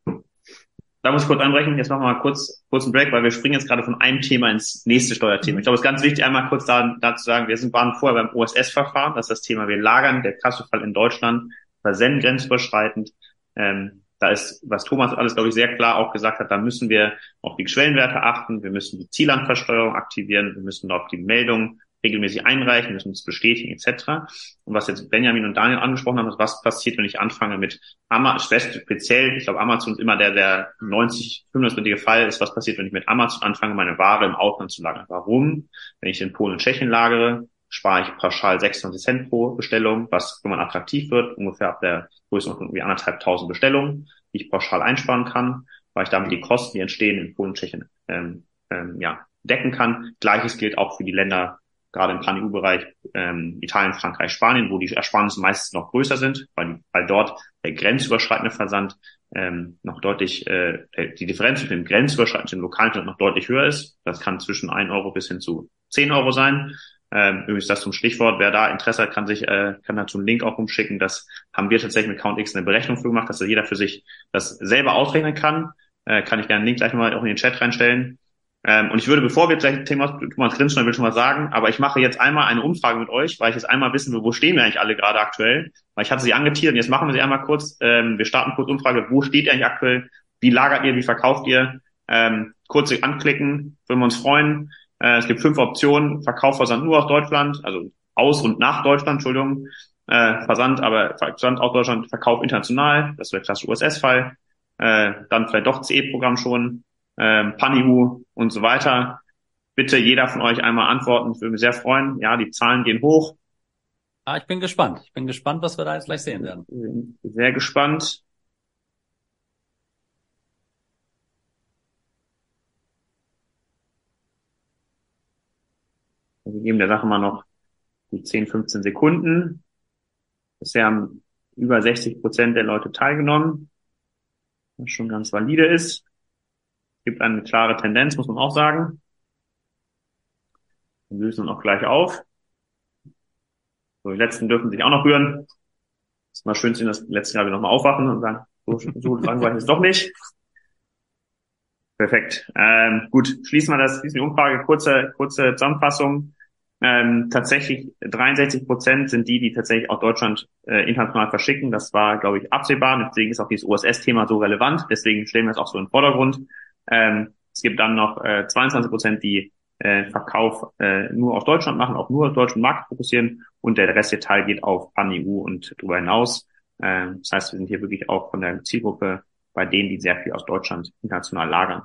Da muss ich kurz anbrechen. Jetzt machen wir mal kurz, kurz einen Break, weil wir springen jetzt gerade von einem Thema ins nächste Steuerthema. Ich glaube, es ist ganz wichtig, einmal kurz da, dazu sagen, wir sind, waren vorher beim OSS-Verfahren. Das ist das Thema, wir lagern, der Kassofall in Deutschland, versenden grenzüberschreitend. Ähm, da ist, was Thomas alles, glaube ich, sehr klar auch gesagt hat, da müssen wir auf die Schwellenwerte achten, wir müssen die Ziellandversteuerung aktivieren, wir müssen auf die Meldung regelmäßig einreichen, müssen es bestätigen etc. Und was jetzt Benjamin und Daniel angesprochen haben, ist, was passiert, wenn ich anfange mit Amazon, speziell, ich glaube, Amazon ist immer der, der 90, 95 Fall ist, was passiert, wenn ich mit Amazon anfange, meine Ware im Ausland zu lagern. Warum? Wenn ich in Polen und Tschechien lagere, spare ich pauschal 26 Cent pro Bestellung, was, man attraktiv wird, ungefähr ab der Größenordnung irgendwie anderthalb tausend Bestellungen, die ich pauschal einsparen kann, weil ich damit die Kosten, die entstehen in Polen Tschechien, ähm, ähm, ja, decken kann. Gleiches gilt auch für die Länder gerade im Pan-EU-Bereich ähm, Italien, Frankreich, Spanien, wo die Ersparnisse meistens noch größer sind, weil, weil dort der grenzüberschreitende Versand ähm, noch deutlich, äh, die Differenz zwischen dem grenzüberschreitenden und dem lokalen Versand noch deutlich höher ist. Das kann zwischen 1 Euro bis hin zu 10 Euro sein. Ähm, übrigens das zum Stichwort, wer da Interesse hat, kann sich, äh, kann dazu einen Link auch umschicken. Das haben wir tatsächlich mit CountX eine Berechnung für gemacht, dass da jeder für sich das selber ausrechnen kann. Äh, kann ich gerne einen Link gleich mal auch in den Chat reinstellen. Ähm, und ich würde, bevor wir gleich Thema Thomas grinsen, will schon mal sagen, aber ich mache jetzt einmal eine Umfrage mit euch, weil ich jetzt einmal wissen will, wo stehen wir eigentlich alle gerade aktuell? Weil ich hatte sie angetiert und jetzt machen wir sie einmal kurz. Ähm, wir starten kurz Umfrage. Wo steht ihr eigentlich aktuell? Wie lagert ihr? Wie verkauft ihr? Ähm, kurz anklicken, würden wir uns freuen. Äh, es gibt fünf Optionen. Verkauf, Versand nur aus Deutschland, also aus und nach Deutschland, Entschuldigung. Äh, Versand, aber Versand aus Deutschland, Verkauf international, das wäre klassisch USS-Fall. Äh, dann vielleicht doch CE-Programm schon ähm, Panihu und so weiter. Bitte jeder von euch einmal antworten. Ich würde mich sehr freuen. Ja, die Zahlen gehen hoch. Ah, ich bin gespannt. Ich bin gespannt, was wir da jetzt gleich sehen werden. Sehr gespannt. Wir geben der Sache mal noch die 10, 15 Sekunden. Bisher haben über 60 Prozent der Leute teilgenommen, was schon ganz valide ist gibt eine klare Tendenz, muss man auch sagen. Wir lösen dann auch gleich auf. So, die letzten dürfen sich auch noch rühren. ist mal schön, dass die letzten Jahre nochmal aufwachen und sagen, so, so langweilig ist es doch nicht. Perfekt. Ähm, gut, schließen wir das, schließen die Umfrage. Kurze, kurze Zusammenfassung. Ähm, tatsächlich 63 Prozent sind die, die tatsächlich auch Deutschland äh, international verschicken. Das war, glaube ich, absehbar. Deswegen ist auch dieses OSS-Thema so relevant. Deswegen stellen wir es auch so im Vordergrund. Ähm, es gibt dann noch äh, 22 Prozent, die äh, Verkauf äh, nur auf Deutschland machen, auch nur auf deutschen Markt fokussieren und der restliche Teil geht auf Pan-EU und darüber hinaus. Äh, das heißt, wir sind hier wirklich auch von der Zielgruppe bei denen, die sehr viel aus Deutschland international lagern.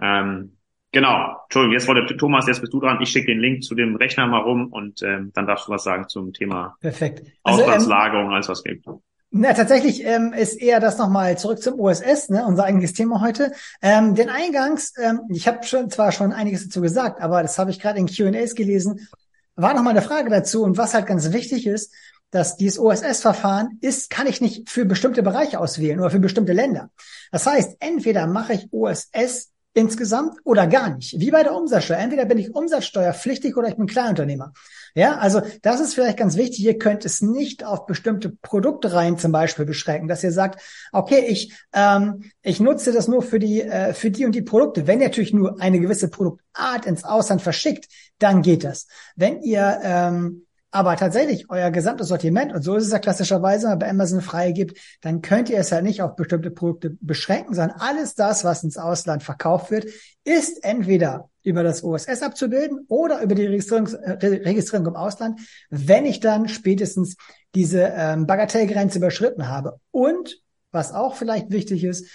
Ähm, genau, Entschuldigung, jetzt wollte Thomas, jetzt bist du dran. Ich schicke den Link zu dem Rechner mal rum und ähm, dann darfst du was sagen zum Thema Perfekt. Also, Auslandslagerung, ähm, alles was gibt. Na, tatsächlich ähm, ist eher das nochmal zurück zum OSS, ne, unser eigentliches Thema heute. Ähm, den Eingangs, ähm, ich habe schon zwar schon einiges dazu gesagt, aber das habe ich gerade in Q&As gelesen, war nochmal eine Frage dazu. Und was halt ganz wichtig ist, dass dieses OSS-Verfahren ist, kann ich nicht für bestimmte Bereiche auswählen oder für bestimmte Länder. Das heißt, entweder mache ich OSS insgesamt oder gar nicht. Wie bei der Umsatzsteuer. Entweder bin ich umsatzsteuerpflichtig oder ich bin Kleinunternehmer. Ja, also das ist vielleicht ganz wichtig. Ihr könnt es nicht auf bestimmte Produktreihen zum Beispiel beschränken, dass ihr sagt, okay, ich ähm, ich nutze das nur für die äh, für die und die Produkte. Wenn ihr natürlich nur eine gewisse Produktart ins Ausland verschickt, dann geht das. Wenn ihr ähm, aber tatsächlich euer gesamtes Sortiment, und so ist es ja klassischerweise bei Amazon freigibt, dann könnt ihr es ja nicht auf bestimmte Produkte beschränken, sondern alles das, was ins Ausland verkauft wird, ist entweder über das OSS abzubilden oder über die Registrierung, äh, Registrierung im Ausland, wenn ich dann spätestens diese ähm, Bagatellgrenze überschritten habe. Und was auch vielleicht wichtig ist,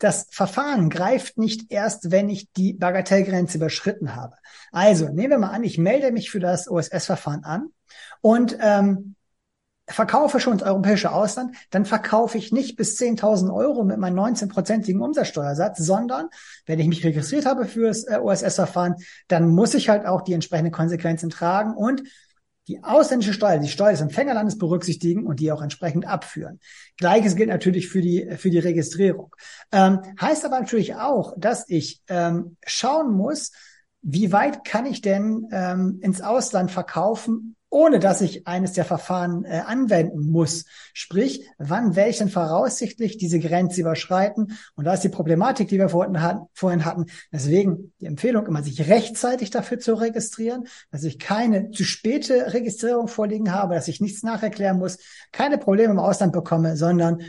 das Verfahren greift nicht erst, wenn ich die Bagatellgrenze überschritten habe. Also nehmen wir mal an, ich melde mich für das OSS-Verfahren an und ähm, verkaufe schon ins europäische Ausland, dann verkaufe ich nicht bis 10.000 Euro mit meinem 19-prozentigen Umsatzsteuersatz, sondern wenn ich mich registriert habe für das äh, OSS-Verfahren, dann muss ich halt auch die entsprechenden Konsequenzen tragen und die ausländische Steuer, die Steuer des Empfängerlandes berücksichtigen und die auch entsprechend abführen. Gleiches gilt natürlich für die, für die Registrierung. Ähm, heißt aber natürlich auch, dass ich ähm, schauen muss, wie weit kann ich denn ähm, ins Ausland verkaufen, ohne dass ich eines der Verfahren äh, anwenden muss. Sprich, wann werde denn voraussichtlich diese Grenze überschreiten? Und da ist die Problematik, die wir vorhin hatten, vorhin hatten. Deswegen die Empfehlung immer, sich rechtzeitig dafür zu registrieren, dass ich keine zu späte Registrierung vorliegen habe, dass ich nichts nacherklären muss, keine Probleme im Ausland bekomme, sondern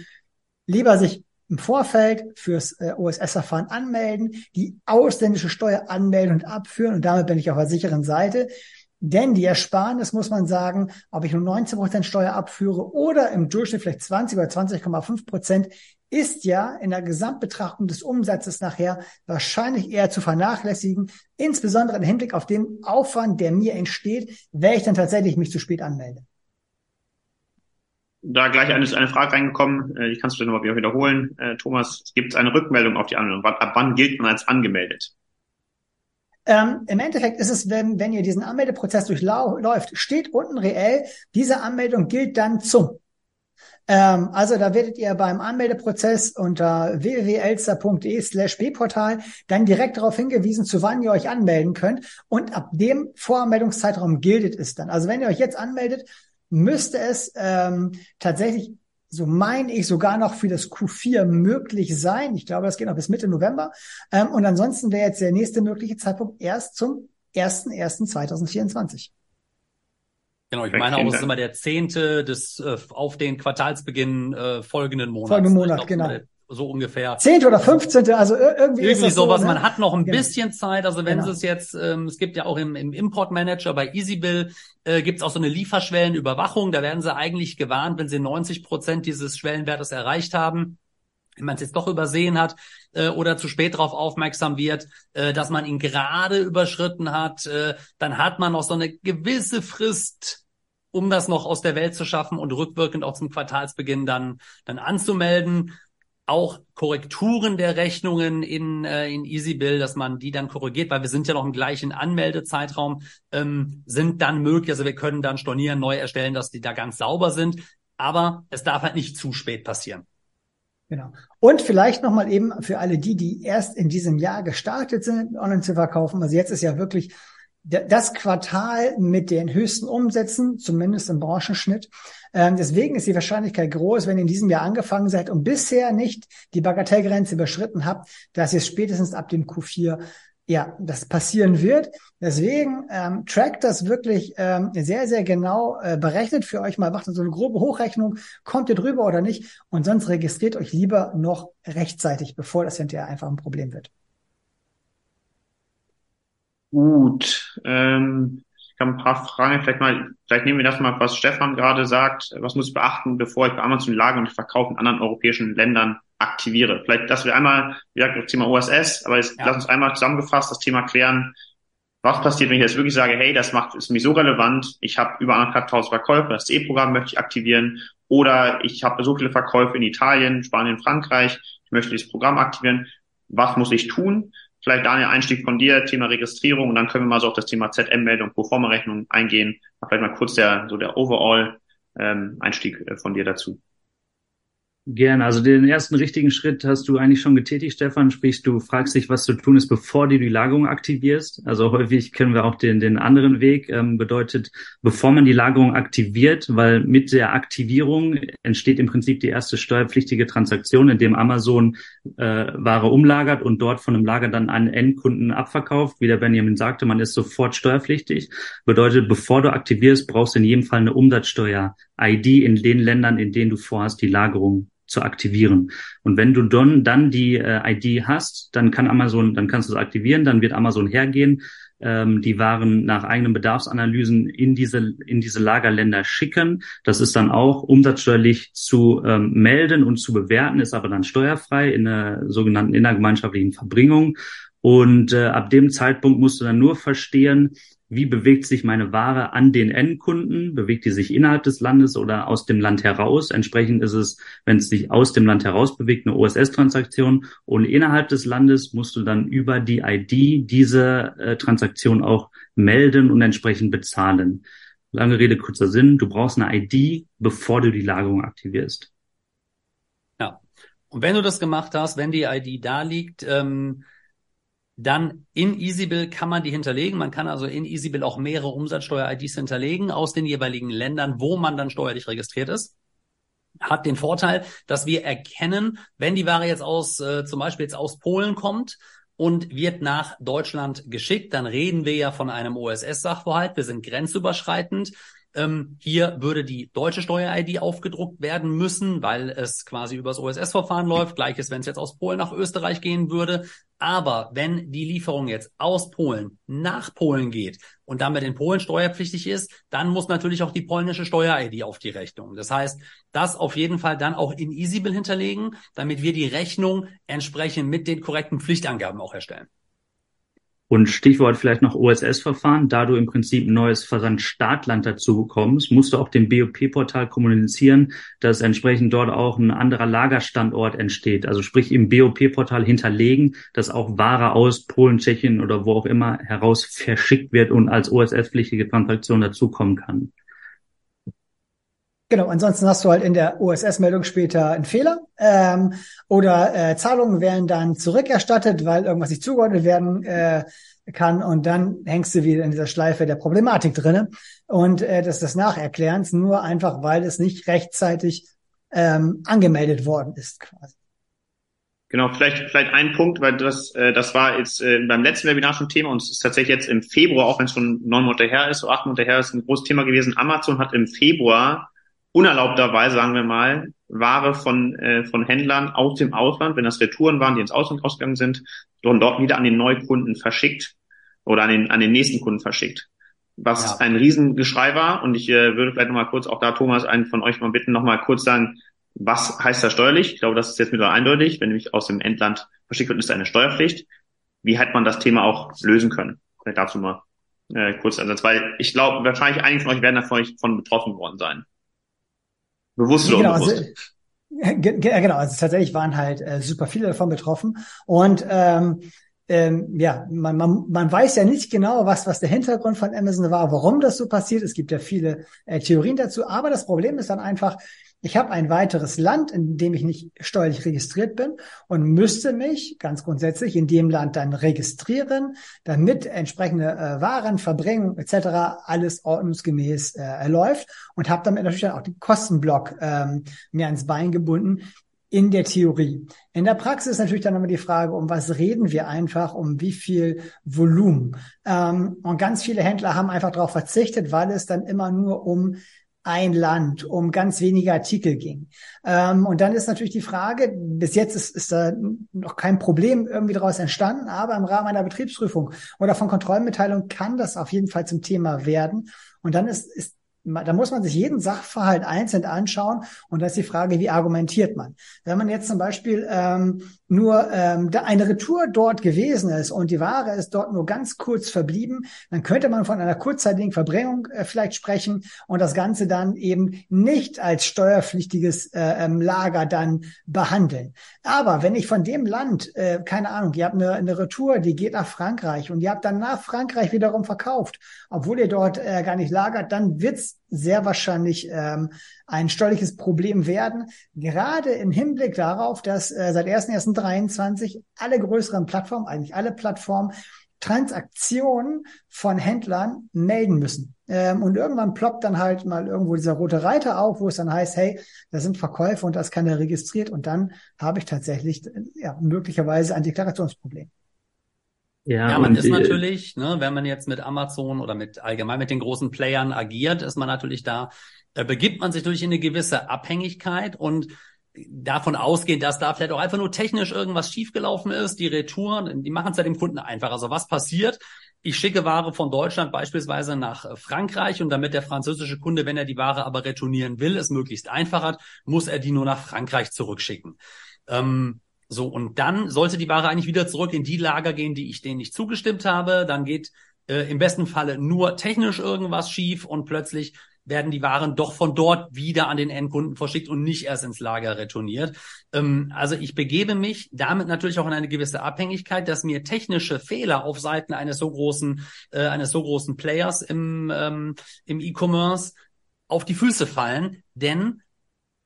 lieber sich im Vorfeld fürs äh, OSS-Verfahren anmelden, die ausländische Steuer anmelden und abführen und damit bin ich auf der sicheren Seite. Denn die Ersparnis, muss man sagen, ob ich nur 19 Prozent Steuer abführe oder im Durchschnitt vielleicht 20 oder 20,5 Prozent, ist ja in der Gesamtbetrachtung des Umsatzes nachher wahrscheinlich eher zu vernachlässigen, insbesondere im Hinblick auf den Aufwand, der mir entsteht, wenn ich dann tatsächlich mich zu spät anmelde. Da gleich eine, eine Frage reingekommen, äh, ich kann es dir nochmal wiederholen. Äh, Thomas, gibt es eine Rückmeldung auf die Anmeldung? Ab wann gilt man als angemeldet? Ähm, Im Endeffekt ist es, wenn, wenn ihr diesen Anmeldeprozess durchläuft, steht unten reell, diese Anmeldung gilt dann zum. Ähm, also da werdet ihr beim Anmeldeprozess unter www.elster.de slash bportal dann direkt darauf hingewiesen, zu wann ihr euch anmelden könnt. Und ab dem Voranmeldungszeitraum gilt es dann. Also wenn ihr euch jetzt anmeldet, müsste es ähm, tatsächlich so meine ich, sogar noch für das Q4 möglich sein. Ich glaube, das geht noch bis Mitte November. Ähm, und ansonsten wäre jetzt der nächste mögliche Zeitpunkt erst zum 1.1.2024. Genau, ich meine auch, es ist immer der zehnte des äh, auf den Quartalsbeginn äh, folgenden Monats. Folgenden Monat, genau. So ungefähr. Zehnte oder fünfzehnte, also irgendwie, irgendwie ist sowas. So, ne? Man hat noch ein genau. bisschen Zeit. Also wenn Genau. es jetzt, ähm, es gibt ja auch im, im Import Manager bei EasyBill äh, gibt es auch so eine Lieferschwellenüberwachung. Da werden sie eigentlich gewarnt, wenn sie 90 Prozent dieses Schwellenwertes erreicht haben wenn man es jetzt doch übersehen hat äh, oder zu spät darauf aufmerksam wird, äh, dass man ihn gerade überschritten hat, äh, dann hat man noch so eine gewisse Frist, um das noch aus der Welt zu schaffen und rückwirkend auch zum Quartalsbeginn dann dann anzumelden. Auch Korrekturen der Rechnungen in, äh, in EasyBill, dass man die dann korrigiert, weil wir sind ja noch im gleichen Anmeldezeitraum, ähm, sind dann möglich. Also wir können dann stornieren, neu erstellen, dass die da ganz sauber sind. Aber es darf halt nicht zu spät passieren. Genau. Und vielleicht nochmal eben für alle die, die erst in diesem Jahr gestartet sind, online zu verkaufen. Also jetzt ist ja wirklich das Quartal mit den höchsten Umsätzen, zumindest im Branchenschnitt. Ähm, deswegen ist die Wahrscheinlichkeit groß, wenn ihr in diesem Jahr angefangen seid und bisher nicht die Bagatellgrenze überschritten habt, dass ihr spätestens ab dem Q4 ja, das passieren wird. Deswegen ähm, trackt das wirklich ähm, sehr, sehr genau, äh, berechnet für euch mal, macht so eine grobe Hochrechnung, kommt ihr drüber oder nicht und sonst registriert euch lieber noch rechtzeitig, bevor das hinterher einfach ein Problem wird. Gut, ähm, ich habe ein paar Fragen. Vielleicht mal, vielleicht nehmen wir das mal, was Stefan gerade sagt. Was muss ich beachten, bevor ich bei Amazon Lager und Verkauf in anderen europäischen Ländern aktiviere? Vielleicht, dass wir einmal, wie gesagt, das Thema OSS, aber jetzt Ja. lass uns einmal zusammengefasst das Thema klären. Was passiert, wenn ich jetzt wirklich sage, hey, das macht, ist mir so relevant, ich habe über anderthalb tausend Verkäufe, das E-Programm möchte ich aktivieren, oder ich habe so viele Verkäufe in Italien, Spanien, Frankreich, ich möchte dieses Programm aktivieren. Was muss ich tun? Vielleicht Daniel, Einstieg von dir, Thema Registrierung, und dann können wir mal so auf das Thema ZM-Meldung, Proforma-Rechnung eingehen. Vielleicht mal kurz der, so der Overall, ähm, Einstieg äh, von dir dazu. Gerne. Also den ersten richtigen Schritt hast du eigentlich schon getätigt, Stefan. Sprich, du fragst dich, was zu tun ist, bevor du die Lagerung aktivierst. Also häufig kennen wir auch den, den anderen Weg. Ähm, bedeutet, bevor man die Lagerung aktiviert, weil mit der Aktivierung entsteht im Prinzip die erste steuerpflichtige Transaktion, in dem Amazon äh, Ware umlagert und dort von einem Lager dann an Endkunden abverkauft. Wie der Benjamin sagte, man ist sofort steuerpflichtig. Bedeutet, bevor du aktivierst, brauchst du in jedem Fall eine Umsatzsteuer-ID in den Ländern, in denen du vorhast, die Lagerung zu aktivieren. Und wenn du dann, dann die äh, ID hast, dann kann Amazon, dann kannst du es aktivieren, dann wird Amazon hergehen, ähm, die Waren nach eigenen Bedarfsanalysen in diese, in diese Lagerländer schicken. Das ist dann auch umsatzsteuerlich zu ähm, melden und zu bewerten, ist aber dann steuerfrei in der sogenannten innergemeinschaftlichen Verbringung. Und äh, ab dem Zeitpunkt musst du dann nur verstehen, wie bewegt sich meine Ware an den Endkunden? Bewegt die sich innerhalb des Landes oder aus dem Land heraus? Entsprechend ist es, wenn es sich aus dem Land heraus bewegt, eine OSS-Transaktion. Und innerhalb des Landes musst du dann über die ID diese äh, Transaktion auch melden und entsprechend bezahlen. Lange Rede, kurzer Sinn. Du brauchst eine ID, bevor du die Lagerung aktivierst. Ja. Und wenn du das gemacht hast, wenn die ID da liegt, ähm, dann in EasyBill kann man die hinterlegen. Man kann also in EasyBill auch mehrere Umsatzsteuer-IDs hinterlegen aus den jeweiligen Ländern, wo man dann steuerlich registriert ist. Hat den Vorteil, dass wir erkennen, wenn die Ware jetzt aus, äh, zum Beispiel jetzt aus Polen kommt und wird nach Deutschland geschickt, dann reden wir ja von einem OSS-Sachverhalt. Wir sind grenzüberschreitend. Ähm, hier würde die deutsche Steuer-ID aufgedruckt werden müssen, weil es quasi übers OSS-Verfahren läuft. Gleiches, wenn es jetzt aus Polen nach Österreich gehen würde. Aber wenn die Lieferung jetzt aus Polen nach Polen geht und damit in Polen steuerpflichtig ist, dann muss natürlich auch die polnische Steuer-ID auf die Rechnung. Das heißt, das auf jeden Fall dann auch in Easybill hinterlegen, damit wir die Rechnung entsprechend mit den korrekten Pflichtangaben auch erstellen. Und Stichwort vielleicht noch OSS-Verfahren, da du im Prinzip ein neues Versandstartland dazu bekommst, musst du auch dem BOP-Portal kommunizieren, dass entsprechend dort auch ein anderer Lagerstandort entsteht. Also sprich im BOP-Portal hinterlegen, dass auch Ware aus Polen, Tschechien oder wo auch immer heraus verschickt wird und als OSS-pflichtige Transaktion dazukommen kann. Genau, ansonsten hast du halt in der OSS-Meldung später einen Fehler ähm, oder äh, Zahlungen werden dann zurückerstattet, weil irgendwas nicht zugeordnet werden äh, kann und dann hängst du wieder in dieser Schleife der Problematik drinne und äh, das des Nacherklärens nur einfach, weil es nicht rechtzeitig ähm, angemeldet worden ist quasi. Genau, vielleicht vielleicht ein Punkt, weil das äh, das war jetzt äh, beim letzten Webinar schon Thema und es ist tatsächlich jetzt im Februar, auch wenn es schon neun Monate her ist, so acht Monate her ist, ein großes Thema gewesen. Amazon hat im Februar unerlaubterweise, sagen wir mal, Ware von, äh, von Händlern aus dem Ausland, wenn das Retouren waren, die ins Ausland ausgegangen sind, und dort wieder an den Neukunden verschickt oder an den, an den nächsten Kunden verschickt. Was ja. ein Riesengeschrei war. Und ich äh, würde vielleicht nochmal kurz auch da, Thomas, einen von euch mal bitten, nochmal kurz sagen, was heißt das steuerlich? Ich glaube, das ist jetzt wieder eindeutig. Wenn nämlich aus dem Endland verschickt wird, ist eine Steuerpflicht. Wie hat man das Thema auch lösen können? Vielleicht dazu mal äh, kurz Ansatz, weil ich glaube, wahrscheinlich einige von euch werden davon betroffen worden sein. Bewusst oder genau, unbewusst? Also, genau, also tatsächlich waren halt äh, super viele davon betroffen. Und ähm, ähm, ja, man, man, man weiß ja nicht genau, was, was der Hintergrund von Amazon war, warum das so passiert. Es gibt ja viele äh, Theorien dazu, aber das Problem ist dann einfach, ich habe ein weiteres Land, in dem ich nicht steuerlich registriert bin und müsste mich ganz grundsätzlich in dem Land dann registrieren, damit entsprechende äh, Waren, Verbringung etc. alles ordnungsgemäß äh, läuft und habe damit natürlich dann auch den Kostenblock ähm, mir ans Bein gebunden, in der Theorie. In der Praxis ist natürlich dann immer die Frage, um was reden wir einfach, um wie viel Volumen. Ähm, und ganz viele Händler haben einfach darauf verzichtet, weil es dann immer nur um ein Land um ganz wenige Artikel ging. Ähm, und dann ist natürlich die Frage, bis jetzt ist, ist da noch kein Problem irgendwie daraus entstanden, aber im Rahmen einer Betriebsprüfung oder von Kontrollmitteilung kann das auf jeden Fall zum Thema werden. Und dann ist, ist da muss man sich jeden Sachverhalt einzeln anschauen und da ist die Frage, wie argumentiert man. Wenn man jetzt zum Beispiel ähm, nur ähm, eine Retour dort gewesen ist und die Ware ist dort nur ganz kurz verblieben, dann könnte man von einer kurzzeitigen Verbringung äh, vielleicht sprechen und das Ganze dann eben nicht als steuerpflichtiges äh, ähm, Lager dann behandeln. Aber wenn ich von dem Land, äh, keine Ahnung, ihr habt eine, eine Retour, die geht nach Frankreich und ihr habt dann nach Frankreich wiederum verkauft, obwohl ihr dort äh, gar nicht lagert, dann wird's sehr wahrscheinlich ähm, ein steuerliches Problem werden, gerade im Hinblick darauf, dass äh, seit 1.1.23 alle größeren Plattformen, eigentlich alle Plattformen, Transaktionen von Händlern melden müssen. Ähm, und irgendwann ploppt dann halt mal irgendwo dieser rote Reiter auf, wo es dann heißt, hey, da sind Verkäufe und das kann er registriert und dann habe ich tatsächlich ja, möglicherweise ein Deklarationsproblem. Ja, ja man ist natürlich, ne, wenn man jetzt mit Amazon oder mit allgemein mit den großen Playern agiert, ist man natürlich da da begibt man sich durch eine gewisse Abhängigkeit und davon ausgehend, dass da vielleicht auch einfach nur technisch irgendwas schiefgelaufen ist, die Retouren, die machen es ja dem Kunden einfach. Also was passiert? Ich schicke Ware von Deutschland beispielsweise nach Frankreich und damit der französische Kunde, wenn er die Ware aber retournieren will, es möglichst einfach hat, muss er die nur nach Frankreich zurückschicken. Ähm, so, und dann sollte die Ware eigentlich wieder zurück in die Lager gehen, die ich denen nicht zugestimmt habe. Dann geht äh, im besten Falle nur technisch irgendwas schief und plötzlich werden die Waren doch von dort wieder an den Endkunden verschickt und nicht erst ins Lager retourniert. Ähm, also ich begebe mich damit natürlich auch in eine gewisse Abhängigkeit, dass mir technische Fehler auf Seiten eines so großen, äh, eines so großen Players im, ähm, im E-Commerce auf die Füße fallen, denn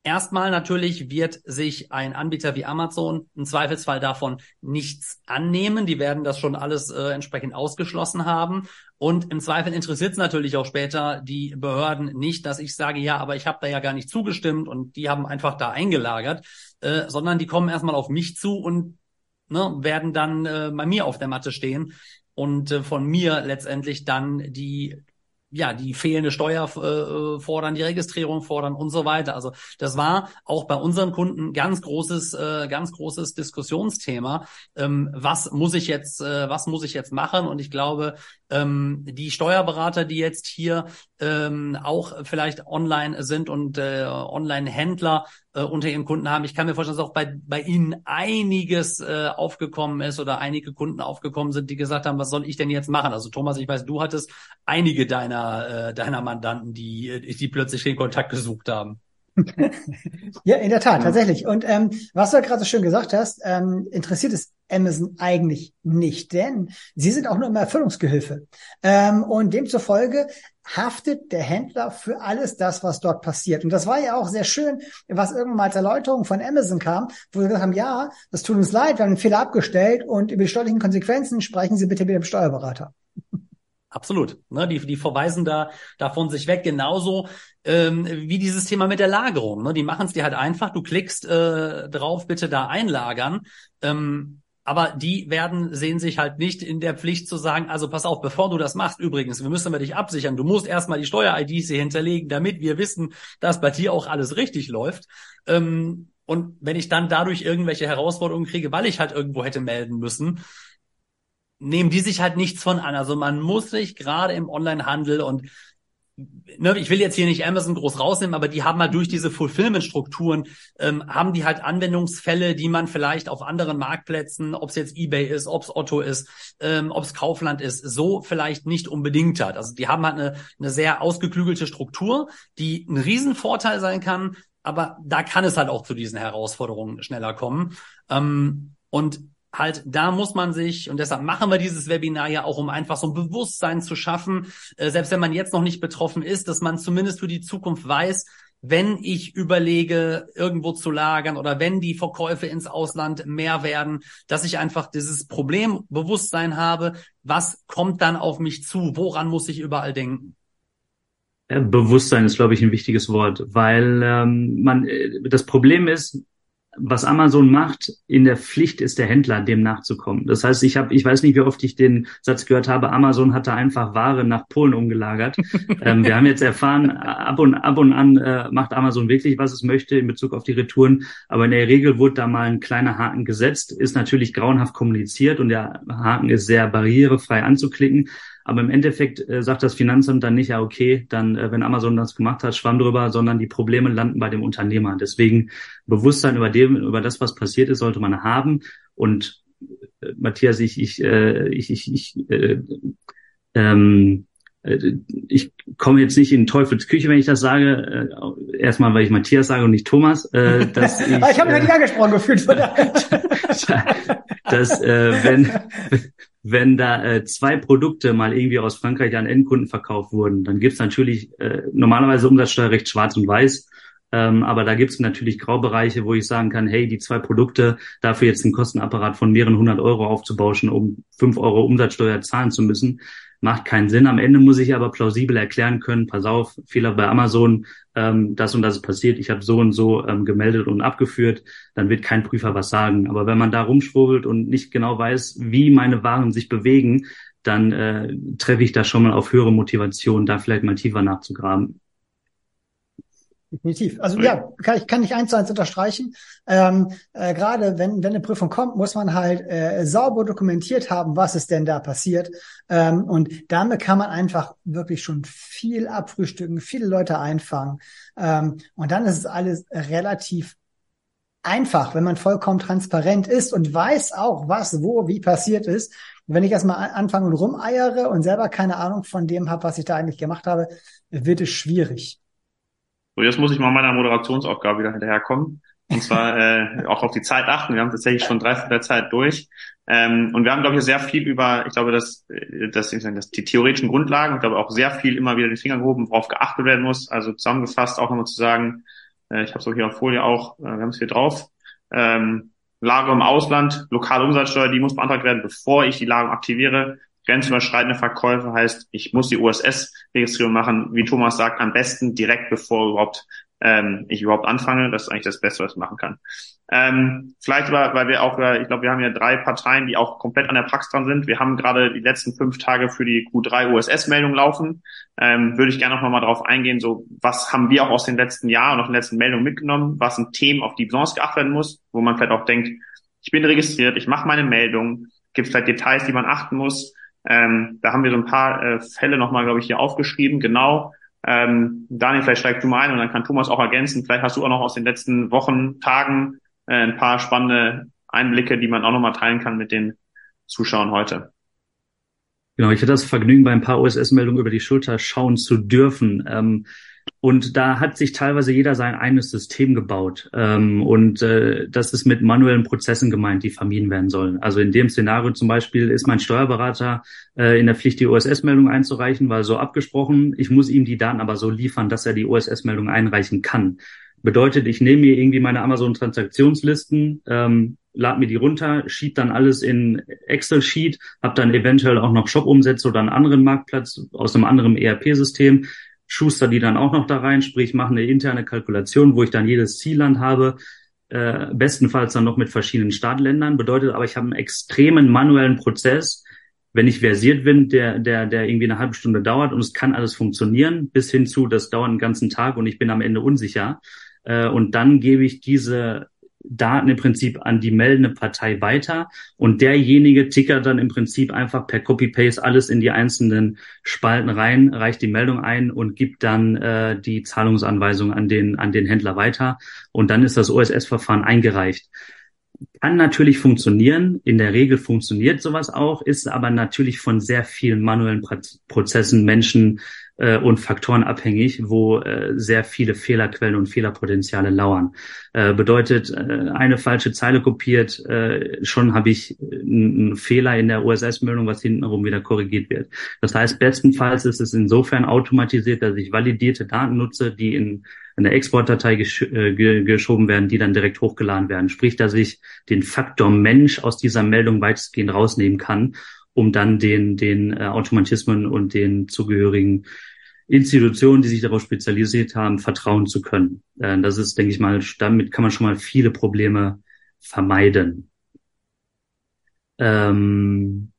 Erstmal natürlich wird sich ein Anbieter wie Amazon im Zweifelsfall davon nichts annehmen. Die werden das schon alles äh, entsprechend ausgeschlossen haben. Und im Zweifel interessiert es natürlich auch später die Behörden nicht, dass ich sage, ja, aber ich habe da ja gar nicht zugestimmt und die haben einfach da eingelagert, äh, sondern die kommen erstmal auf mich zu und ne, werden dann äh, bei mir auf der Matte stehen und äh, von mir letztendlich dann die ja, die fehlende Steuer äh, fordern, die Registrierung fordern und so weiter. Also das war auch bei unseren Kunden ganz großes, äh, ganz großes Diskussionsthema. Ähm, was muss ich jetzt, äh, was muss ich jetzt machen? Und ich glaube, ähm, die Steuerberater, die jetzt hier ähm, auch vielleicht online sind und äh, Online-Händler äh, unter ihren Kunden haben. Ich kann mir vorstellen, dass auch bei, bei Ihnen einiges äh, aufgekommen ist oder einige Kunden aufgekommen sind, die gesagt haben, was soll ich denn jetzt machen? Also Thomas, ich weiß, du hattest einige deiner, äh, deiner Mandanten, die, die plötzlich den Kontakt gesucht haben. ja, in der Tat, tatsächlich. Und ähm, was du ja gerade so schön gesagt hast, ähm, interessiert es Amazon eigentlich nicht, denn sie sind auch nur immer Erfüllungsgehilfe. Ähm, und demzufolge haftet der Händler für alles das, was dort passiert. Und das war ja auch sehr schön, was irgendwann mal als Erläuterung von Amazon kam, wo sie gesagt haben, ja, das tut uns leid, wir haben einen Fehler abgestellt und über die steuerlichen Konsequenzen sprechen Sie bitte mit dem Steuerberater. Absolut. Ne, die, die verweisen da davon sich weg, genauso ähm, wie dieses Thema mit der Lagerung. Ne? Die machen es dir halt einfach, du klickst äh, drauf, bitte da einlagern. Ähm, aber die werden, sehen sich halt nicht in der Pflicht zu sagen, also pass auf, bevor du das machst, übrigens, wir müssen wir dich absichern. Du musst erstmal die Steuer-IDs hier hinterlegen, damit wir wissen, dass bei dir auch alles richtig läuft. Ähm, und wenn ich dann dadurch irgendwelche Herausforderungen kriege, weil ich halt irgendwo hätte melden müssen, nehmen die sich halt nichts von an. Also man muss sich gerade im Onlinehandel und ne, ich will jetzt hier nicht Amazon groß rausnehmen, aber die haben halt durch diese Fulfillment-Strukturen, ähm, haben die halt Anwendungsfälle, die man vielleicht auf anderen Marktplätzen, ob es jetzt eBay ist, ob es Otto ist, ähm, ob es Kaufland ist, so vielleicht nicht unbedingt hat. Also die haben halt eine, eine sehr ausgeklügelte Struktur, die ein Riesenvorteil sein kann, aber da kann es halt auch zu diesen Herausforderungen schneller kommen. Ähm, und halt, da muss man sich, und deshalb machen wir dieses Webinar ja auch, um einfach so ein Bewusstsein zu schaffen, äh, selbst wenn man jetzt noch nicht betroffen ist, dass man zumindest für die Zukunft weiß, wenn ich überlege, irgendwo zu lagern oder wenn die Verkäufe ins Ausland mehr werden, dass ich einfach dieses Problembewusstsein habe, was kommt dann auf mich zu, woran muss ich überall denken? Bewusstsein ist, glaube ich, ein wichtiges Wort, weil ähm, man äh, das Problem ist, was Amazon macht, in der Pflicht ist der Händler, dem nachzukommen. Das heißt, ich habe, ich weiß nicht, wie oft ich den Satz gehört habe, Amazon hatte einfach Ware nach Polen umgelagert. ähm, wir haben jetzt erfahren, ab und ab und an äh, macht Amazon wirklich, was es möchte in Bezug auf die Retouren. Aber in der Regel wurde da mal ein kleiner Haken gesetzt, ist natürlich grauenhaft kommuniziert und der Haken ist sehr barrierefrei anzuklicken. Aber im Endeffekt äh, sagt das Finanzamt dann nicht, ja, okay, dann, äh, wenn Amazon das gemacht hat, schwamm drüber, sondern die Probleme landen bei dem Unternehmer. Deswegen Bewusstsein über dem, über das, was passiert ist, sollte man haben. Und äh, Matthias, ich, ich, äh, ich, ich, ich äh, ähm, äh, ich komme jetzt nicht in Teufels Küche, wenn ich das sage. Äh, erstmal, weil ich Matthias sage und nicht Thomas. Äh, dass ich, ich habe mir äh, nicht angesprochen gefühlt. dass äh, wenn wenn da äh, zwei Produkte mal irgendwie aus Frankreich an Endkunden verkauft wurden, dann gibt's natürlich äh, normalerweise Umsatzsteuerrecht schwarz und weiß. Ähm, aber da gibt's natürlich Graubereiche, wo ich sagen kann, hey, die zwei Produkte, dafür jetzt einen Kostenapparat von mehreren hundert Euro aufzubauschen, um fünf Euro Umsatzsteuer zahlen zu müssen, macht keinen Sinn. Am Ende muss ich aber plausibel erklären können, pass auf, Fehler bei Amazon, ähm, das und das ist passiert, ich habe so und so ähm, gemeldet und abgeführt, dann wird kein Prüfer was sagen. Aber wenn man da rumschwurbelt und nicht genau weiß, wie meine Waren sich bewegen, dann äh, treffe ich da schon mal auf höhere Motivation, da vielleicht mal tiefer nachzugraben. Definitiv. Also ja, kann ich, kann ich eins zu eins unterstreichen. Ähm, äh, Gerade wenn, wenn eine Prüfung kommt, muss man halt äh, sauber dokumentiert haben, was ist denn da passiert. Ähm, und damit kann man einfach wirklich schon viel abfrühstücken, viele Leute einfangen. Ähm, und dann ist es alles relativ einfach, wenn man vollkommen transparent ist und weiß auch, was, wo, wie passiert ist. wenn ich erstmal anfange und rumeiere und selber keine Ahnung von dem habe, was ich da eigentlich gemacht habe, wird es schwierig. So, jetzt muss ich mal meiner Moderationsaufgabe wieder hinterherkommen. Und zwar äh, auch auf die Zeit achten. Wir haben tatsächlich schon drei Viertel der Zeit durch. Ähm, und wir haben, glaube ich, sehr viel über, ich glaube, dass, dass, dass die theoretischen Grundlagen, ich glaube auch sehr viel immer wieder den Finger gehoben, worauf geachtet werden muss. Also zusammengefasst auch nochmal zu sagen, äh, ich habe es auch hier auf Folie auch, äh, wir haben es hier drauf. Ähm, Lager im Ausland, lokale Umsatzsteuer, die muss beantragt werden, bevor ich die Lagerung aktiviere. Grenzüberschreitende Verkäufe heißt, ich muss die USS-Registrierung machen, wie Thomas sagt, am besten direkt bevor überhaupt ähm, ich überhaupt anfange. Das ist eigentlich das Beste, was ich machen kann. Ähm, vielleicht aber, weil wir auch, äh, ich glaube, wir haben ja drei Parteien, die auch komplett an der Praxis dran sind. Wir haben gerade die letzten fünf Tage für die Q3 USS-Meldung laufen. Ähm, würde ich gerne noch mal drauf eingehen, so was haben wir auch aus den letzten Jahren und aus den letzten Meldungen mitgenommen? Was sind Themen, auf die besonders geachtet werden muss, wo man vielleicht auch denkt, ich bin registriert, ich mache meine Meldung, gibt es vielleicht Details, die man achten muss. Ähm, da haben wir so ein paar äh, Fälle nochmal, glaube ich, hier aufgeschrieben. Genau. Ähm, Daniel, vielleicht steigst du mal ein und dann kann Thomas auch ergänzen. Vielleicht hast du auch noch aus den letzten Wochen, Tagen äh, ein paar spannende Einblicke, die man auch nochmal teilen kann mit den Zuschauern heute. Genau, ich hatte das Vergnügen, bei ein paar OSS-Meldungen über die Schulter schauen zu dürfen. Ähm, und da hat sich teilweise jeder sein eigenes System gebaut. Ähm, und äh, das ist mit manuellen Prozessen gemeint, die vermieden werden sollen. Also in dem Szenario zum Beispiel ist mein Steuerberater äh, in der Pflicht, die OSS-Meldung einzureichen, weil so abgesprochen. Ich muss ihm die Daten aber so liefern, dass er die OSS-Meldung einreichen kann. Bedeutet, ich nehme mir irgendwie meine Amazon-Transaktionslisten, ähm, lade mir die runter, schiebe dann alles in Excel-Sheet, habe dann eventuell auch noch Shop-Umsätze oder einen anderen Marktplatz aus einem anderen ERP-System, schuster die dann auch noch da rein, sprich mache eine interne Kalkulation, wo ich dann jedes Zielland habe, äh, bestenfalls dann noch mit verschiedenen Startländern. Bedeutet aber, ich habe einen extremen manuellen Prozess, wenn ich versiert bin, der, der, der irgendwie eine halbe Stunde dauert und es kann alles funktionieren, bis hin zu, das dauert einen ganzen Tag und ich bin am Ende unsicher. Äh, und dann gebe ich diese Daten im Prinzip an die meldende Partei weiter und derjenige tickert dann im Prinzip einfach per Copy-Paste alles in die einzelnen Spalten rein, reicht die Meldung ein und gibt dann äh, die Zahlungsanweisung an den, an den Händler weiter und dann ist das OSS-Verfahren eingereicht. Kann natürlich funktionieren, in der Regel funktioniert sowas auch, ist aber natürlich von sehr vielen manuellen Prozessen, Menschen, äh, und Faktoren abhängig, wo äh, sehr viele Fehlerquellen und Fehlerpotenziale lauern. Äh, bedeutet, äh, eine falsche Zeile kopiert, äh, schon habe ich einen Fehler in der OSS-Meldung, was hintenrum wieder korrigiert wird. Das heißt, bestenfalls ist es insofern automatisiert, dass ich validierte Daten nutze, die in eine Exportdatei gesch äh, geschoben werden, die dann direkt hochgeladen werden. Sprich, dass ich den Faktor Mensch aus dieser Meldung weitestgehend rausnehmen kann um dann den, den äh, Automatismen und den zugehörigen Institutionen, die sich darauf spezialisiert haben, vertrauen zu können. Äh, das ist, denke ich mal, damit kann man schon mal viele Probleme vermeiden. Ähm,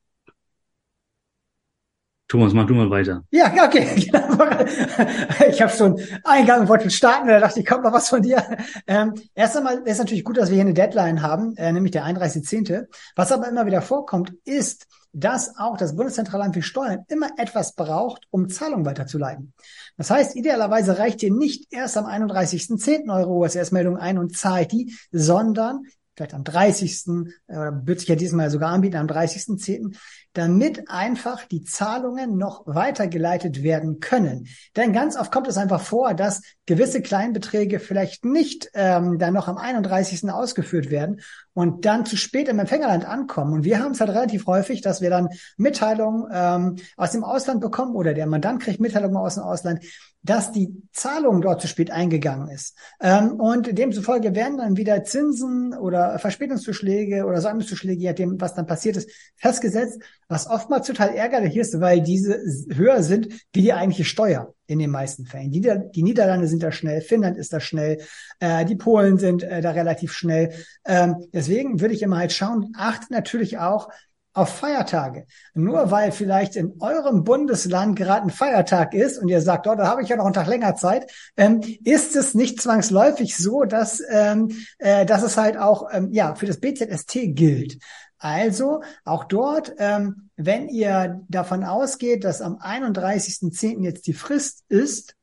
Thomas, mach du mal weiter. Ja, okay. ich habe schon Eingang und wollte starten, da dachte ich, kommt noch was von dir. Ähm, erst einmal ist natürlich gut, dass wir hier eine Deadline haben, äh, nämlich der 31.10. Was aber immer wieder vorkommt, ist, dass auch das Bundeszentralamt für Steuern immer etwas braucht, um Zahlungen weiterzuleiten. Das heißt, idealerweise reicht ihr nicht erst am 31.10. eure OSS-Meldung ein und zahlt die, sondern vielleicht am 30. Äh, wird sich ja diesmal sogar anbieten, am 30.10., damit einfach die Zahlungen noch weitergeleitet werden können. Denn ganz oft kommt es einfach vor, dass gewisse Kleinbeträge vielleicht nicht ähm, dann noch am 31. ausgeführt werden und dann zu spät im Empfängerland ankommen. Und wir haben es halt relativ häufig, dass wir dann Mitteilungen ähm, aus dem Ausland bekommen oder der Mandant kriegt Mitteilungen aus dem Ausland, dass die Zahlung dort zu spät eingegangen ist. Ähm, und demzufolge werden dann wieder Zinsen oder Verspätungszuschläge oder Säumniszuschläge, je nachdem, was dann passiert ist, festgesetzt, was oftmals total ärgerlich ist, weil diese höher sind wie die eigentliche Steuer in den meisten Fällen. Die, die Niederlande sind da schnell, Finnland ist da schnell, äh, die Polen sind äh, da relativ schnell. Ähm, deswegen würde ich immer halt schauen, achtet natürlich auch auf Feiertage. Nur weil vielleicht in eurem Bundesland gerade ein Feiertag ist und ihr sagt, oh, da habe ich ja noch einen Tag länger Zeit, ähm, ist es nicht zwangsläufig so, dass, ähm, äh, dass es halt auch ähm, ja für das BZST gilt. Also auch dort, ähm, wenn ihr davon ausgeht, dass am 31.10. jetzt die Frist ist,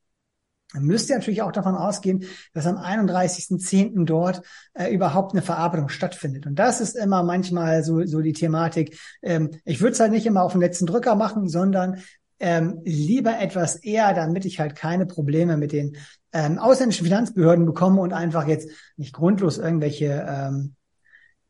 müsst ihr natürlich auch davon ausgehen, dass am 31.10. dort äh, überhaupt eine Verarbeitung stattfindet. Und das ist immer manchmal so, so die Thematik. Ähm, ich würde es halt nicht immer auf den letzten Drücker machen, sondern ähm, lieber etwas eher, damit ich halt keine Probleme mit den ähm, ausländischen Finanzbehörden bekomme und einfach jetzt nicht grundlos irgendwelche ähm,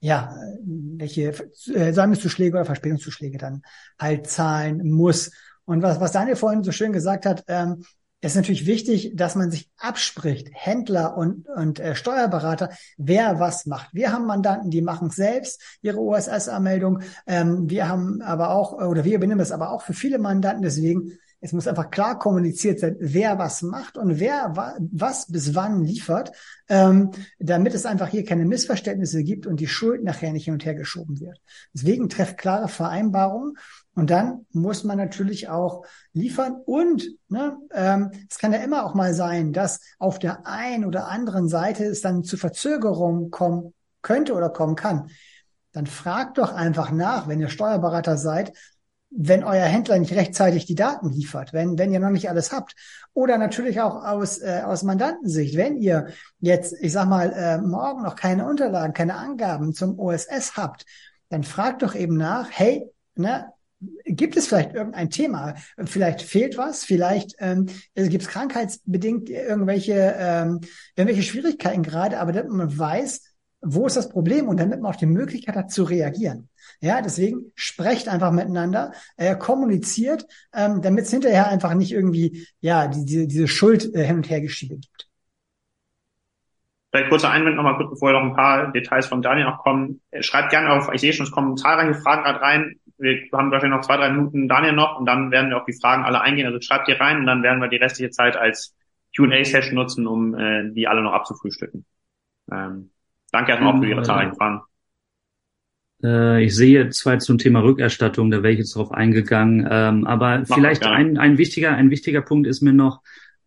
ja, welche äh, Säumniszuschläge oder Verspätungszuschläge dann halt zahlen muss. Und was, was Daniel vorhin so schön gesagt hat, ähm, ist natürlich wichtig, dass man sich abspricht, Händler und, und äh, Steuerberater, wer was macht. Wir haben Mandanten, die machen selbst ihre OSS-Anmeldung. Ähm, wir haben aber auch, oder wir übernehmen das aber auch für viele Mandanten. Deswegen Es muss einfach klar kommuniziert sein, wer was macht und wer wa was bis wann liefert, ähm, damit es einfach hier keine Missverständnisse gibt und die Schuld nachher nicht hin und her geschoben wird. Deswegen trefft klare Vereinbarungen und dann muss man natürlich auch liefern. Und ne, ähm, es kann ja immer auch mal sein, dass auf der einen oder anderen Seite es dann zu Verzögerungen kommen könnte oder kommen kann. Dann fragt doch einfach nach, wenn ihr Steuerberater seid, wenn euer Händler nicht rechtzeitig die Daten liefert, wenn, wenn ihr noch nicht alles habt. Oder natürlich auch aus, äh, aus Mandantensicht, wenn ihr jetzt, ich sag mal, äh, morgen noch keine Unterlagen, keine Angaben zum OSS habt, dann fragt doch eben nach, hey, ne, Gibt es vielleicht irgendein Thema? Vielleicht fehlt was, vielleicht ähm, gibt es krankheitsbedingt irgendwelche, ähm, irgendwelche Schwierigkeiten gerade, aber damit man weiß, wo ist das Problem und damit man auch die Möglichkeit hat zu reagieren. Ja, deswegen sprecht einfach miteinander, äh, kommuniziert, ähm, damit es hinterher einfach nicht irgendwie ja die, diese, diese Schuld äh, hin und her geschiebe gibt. Vielleicht kurzer Einwand nochmal kurz, bevor noch ein paar Details von Daniel noch kommen. Schreibt gerne auf, ich sehe schon, es kommen zahlreiche Fragen gerade rein wir haben wahrscheinlich noch zwei, drei Minuten Daniel noch und dann werden wir auf die Fragen alle eingehen. Also schreibt ihr rein und dann werden wir die restliche Zeit als Q&A-Session nutzen, um äh, die alle noch abzufrühstücken. Ähm, danke erstmal auch für Ihre zahlreichen Fragen. Äh, ich sehe zwei zum Thema Rückerstattung, da wäre ich jetzt drauf eingegangen. Ähm, aber Mach vielleicht ein, ein wichtiger, ein wichtiger Punkt ist mir noch,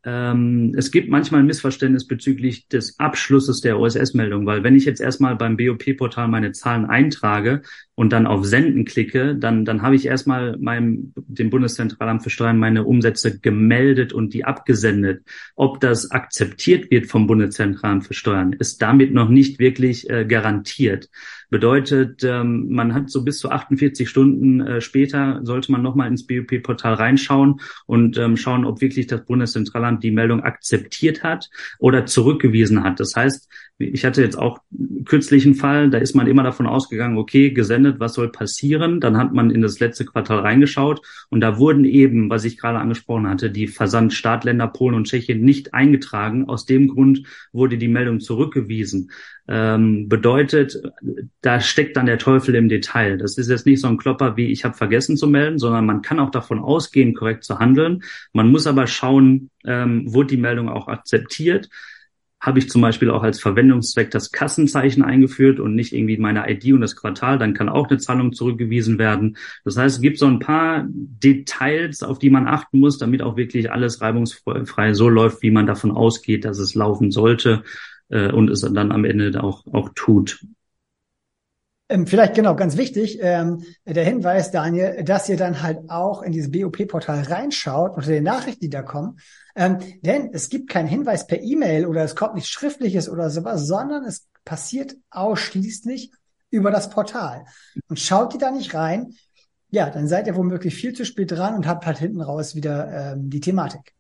ähm, es gibt manchmal ein Missverständnis bezüglich des Abschlusses der OSS-Meldung, weil wenn ich jetzt erstmal beim BOP-Portal meine Zahlen eintrage und dann auf Senden klicke, dann, dann habe ich erstmal meinem, dem Bundeszentralamt für Steuern meine Umsätze gemeldet und die abgesendet. Ob das akzeptiert wird vom Bundeszentralamt für Steuern, ist damit noch nicht wirklich äh, garantiert. Bedeutet, ähm, man hat so bis zu 48 Stunden äh, später sollte man nochmal ins BUP-Portal reinschauen und ähm, schauen, ob wirklich das Bundeszentralamt die Meldung akzeptiert hat oder zurückgewiesen hat. Das heißt, ich hatte jetzt auch kürzlich einen Fall, da ist man immer davon ausgegangen, okay, gesendet, was soll passieren? Dann hat man in das letzte Quartal reingeschaut und da wurden eben, was ich gerade angesprochen hatte, die Versandstartländer Polen und Tschechien nicht eingetragen. Aus dem Grund wurde die Meldung zurückgewiesen. Ähm, bedeutet, da steckt dann der Teufel im Detail. Das ist jetzt nicht so ein Klopper wie ich habe vergessen zu melden, sondern man kann auch davon ausgehen, korrekt zu handeln. Man muss aber schauen, ähm, wurde die Meldung auch akzeptiert habe ich zum Beispiel auch als Verwendungszweck das Kassenzeichen eingeführt und nicht irgendwie meine ID und das Quartal, dann kann auch eine Zahlung zurückgewiesen werden. Das heißt, es gibt so ein paar Details, auf die man achten muss, damit auch wirklich alles reibungsfrei so läuft, wie man davon ausgeht, dass es laufen sollte äh, und es dann am Ende auch, auch tut. Ähm, vielleicht genau, ganz wichtig, ähm, der Hinweis, Daniel, dass ihr dann halt auch in dieses BOP-Portal reinschaut unter den Nachrichten, die da kommen. Ähm, denn es gibt keinen Hinweis per E-Mail oder es kommt nichts Schriftliches oder sowas, sondern es passiert ausschließlich über das Portal. Und schaut ihr da nicht rein, ja, dann seid ihr womöglich viel zu spät dran und habt halt hinten raus wieder ähm, die Thematik.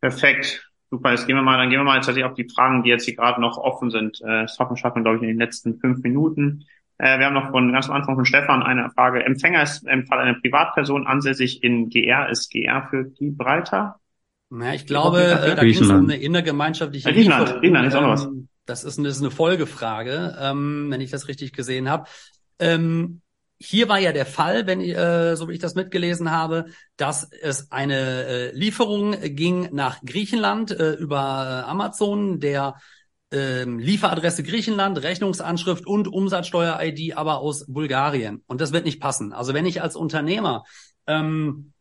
Perfekt. Super, jetzt gehen wir mal, dann gehen wir mal tatsächlich auf die Fragen, die jetzt hier gerade noch offen sind. Äh, das hoffen schaffen wir, glaube ich, in den letzten fünf Minuten. Äh, wir haben noch von ganz am Anfang von Stefan eine Frage. Empfänger ist im Fall einer Privatperson ansässig in GR. Ist GR für die Breiter? Ja, ich glaube, äh, da geht es um eine innergemeinschaftliche Griechenland, Griechenland ist auch noch was. Ähm, das ist eine, das ist eine Folgefrage, ähm, wenn ich das richtig gesehen habe. Ähm, hier war ja der Fall, wenn äh, so wie ich das mitgelesen habe, dass es eine äh, Lieferung ging nach Griechenland äh, über Amazon, der ähm, Lieferadresse Griechenland, Rechnungsanschrift und Umsatzsteuer-ID aber aus Bulgarien. Und das wird nicht passen. Also wenn ich als Unternehmer ähm,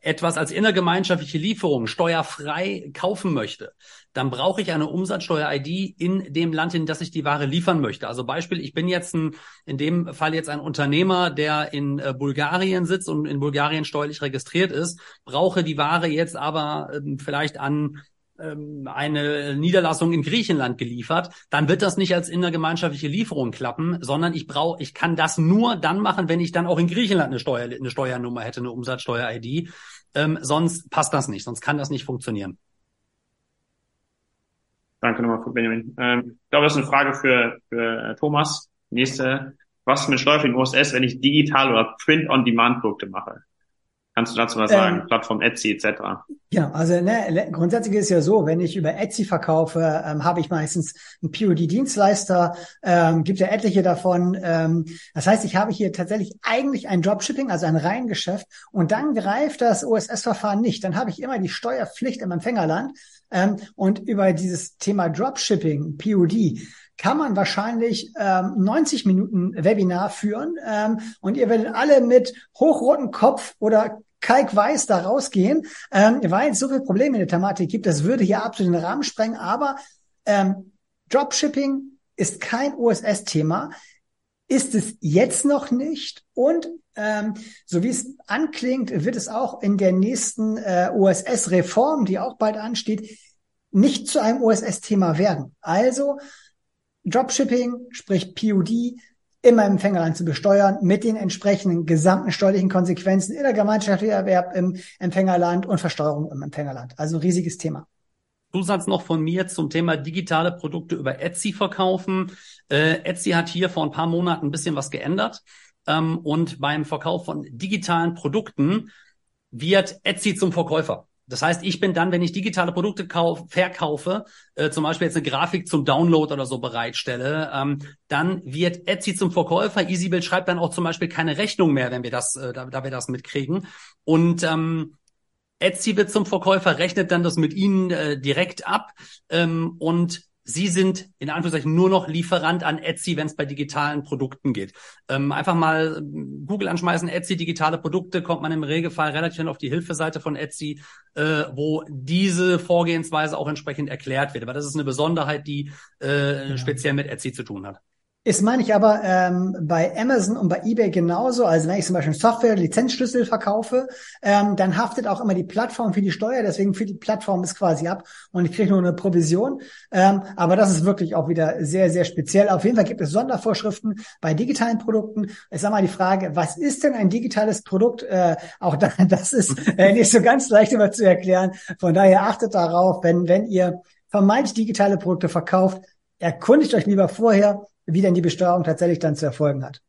etwas als innergemeinschaftliche Lieferung steuerfrei kaufen möchte, dann brauche ich eine Umsatzsteuer-ID in dem Land, in das ich die Ware liefern möchte. Also Beispiel, ich bin jetzt ein, in dem Fall jetzt ein Unternehmer, der in äh, Bulgarien sitzt und in Bulgarien steuerlich registriert ist, brauche die Ware jetzt aber ähm, vielleicht an ähm, eine Niederlassung in Griechenland geliefert, dann wird das nicht als innergemeinschaftliche Lieferung klappen, sondern ich brauche, ich kann das nur dann machen, wenn ich dann auch in Griechenland eine, Steuer, eine Steuernummer hätte, eine Umsatzsteuer-ID. Ähm, sonst passt das nicht, sonst kann das nicht funktionieren. Danke nochmal für Benjamin. Ähm, ich glaube, das ist eine Frage für, für äh, Thomas. Nächste. Was mit Steuer für den OSS, wenn ich digital oder Print-on-Demand-Produkte mache? Kannst du dazu was sagen? Ähm, Plattform Etsy etc. Ja, also ne, grundsätzlich ist es ja so, wenn ich über Etsy verkaufe, ähm, habe ich meistens einen POD-Dienstleister, ähm, gibt ja etliche davon. Ähm, das heißt, ich habe hier tatsächlich eigentlich ein Dropshipping, also ein Reihengeschäft, und dann greift das OSS-Verfahren nicht. Dann habe ich immer die Steuerpflicht im Empfängerland. Ähm, und über dieses Thema Dropshipping, POD, kann man wahrscheinlich ähm, 90 Minuten Webinar führen ähm, und ihr werdet alle mit hochrotem Kopf oder kalkweiß da rausgehen, ähm, weil es so viele Probleme in der Thematik gibt. Das würde hier absolut den Rahmen sprengen, aber ähm, Dropshipping ist kein OSS-Thema, ist es jetzt noch nicht? Und ähm, so wie es anklingt, wird es auch in der nächsten äh, OSS-Reform, die auch bald ansteht, nicht zu einem OSS-Thema werden. Also Dropshipping, sprich PUD, immer im Empfängerland zu besteuern mit den entsprechenden gesamten steuerlichen Konsequenzen in der gemeinschaftlichen Erwerb im Empfängerland und Versteuerung im Empfängerland. Also ein riesiges Thema. Zusatz noch von mir zum Thema digitale Produkte über Etsy verkaufen. Äh, Etsy hat hier vor ein paar Monaten ein bisschen was geändert. Ähm, und beim Verkauf von digitalen Produkten wird Etsy zum Verkäufer. Das heißt, ich bin dann, wenn ich digitale Produkte kauf, verkaufe, äh, zum Beispiel jetzt eine Grafik zum Download oder so bereitstelle, ähm, dann wird Etsy zum Verkäufer. EasyBuild schreibt dann auch zum Beispiel keine Rechnung mehr, wenn wir das, äh, da, da wir das mitkriegen. Und ähm, Etsy wird zum Verkäufer, rechnet dann das mit Ihnen äh, direkt ab ähm, und Sie sind in Anführungszeichen nur noch Lieferant an Etsy, wenn es bei digitalen Produkten geht. Ähm, einfach mal Google anschmeißen, Etsy digitale Produkte, kommt man im Regelfall relativ schnell auf die Hilfeseite von Etsy, äh, wo diese Vorgehensweise auch entsprechend erklärt wird. Aber das ist eine Besonderheit, die äh, ja. speziell mit Etsy zu tun hat. Ist meine ich aber ähm, bei Amazon und bei eBay genauso. Also wenn ich zum Beispiel Software, Lizenzschlüssel verkaufe, ähm, dann haftet auch immer die Plattform für die Steuer. Deswegen für die Plattform ist quasi ab und ich kriege nur eine Provision. Ähm, aber das ist wirklich auch wieder sehr, sehr speziell. Auf jeden Fall gibt es Sondervorschriften bei digitalen Produkten. Ich sage mal die Frage, was ist denn ein digitales Produkt? Äh, auch da, das ist äh, nicht so ganz leicht immer zu erklären. Von daher achtet darauf, wenn, wenn ihr vermeintlich digitale Produkte verkauft, erkundigt euch lieber vorher, wie denn die Besteuerung tatsächlich dann zu erfolgen hat.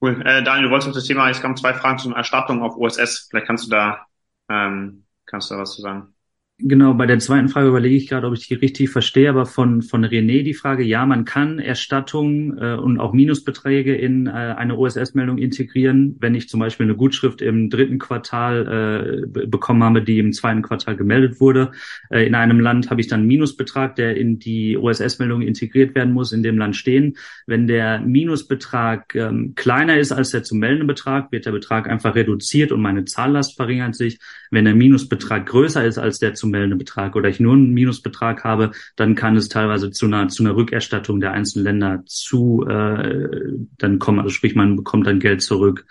Cool. Äh, Daniel, du wolltest auf das Thema, es kamen zwei Fragen zum Erstattung auf OSS. Vielleicht kannst du da, ähm, kannst du da was zu sagen. Genau, bei der zweiten Frage überlege ich gerade, ob ich die richtig verstehe, aber von, von René die Frage, ja, man kann Erstattungen äh, und auch Minusbeträge in äh, eine OSS-Meldung integrieren. Wenn ich zum Beispiel eine Gutschrift im dritten Quartal äh, bekommen habe, die im zweiten Quartal gemeldet wurde, äh, in einem Land habe ich dann einen Minusbetrag, der in die OSS-Meldung integriert werden muss, in dem Land stehen. Wenn der Minusbetrag ähm, kleiner ist als der zu meldende Betrag, wird der Betrag einfach reduziert und meine Zahllast verringert sich. Wenn der Minusbetrag größer ist als der zu meldende Betrag oder ich nur einen Minusbetrag habe, dann kann es teilweise zu einer, zu einer Rückerstattung der einzelnen Länder zu, äh, dann kommen, also sprich, man bekommt dann Geld zurück.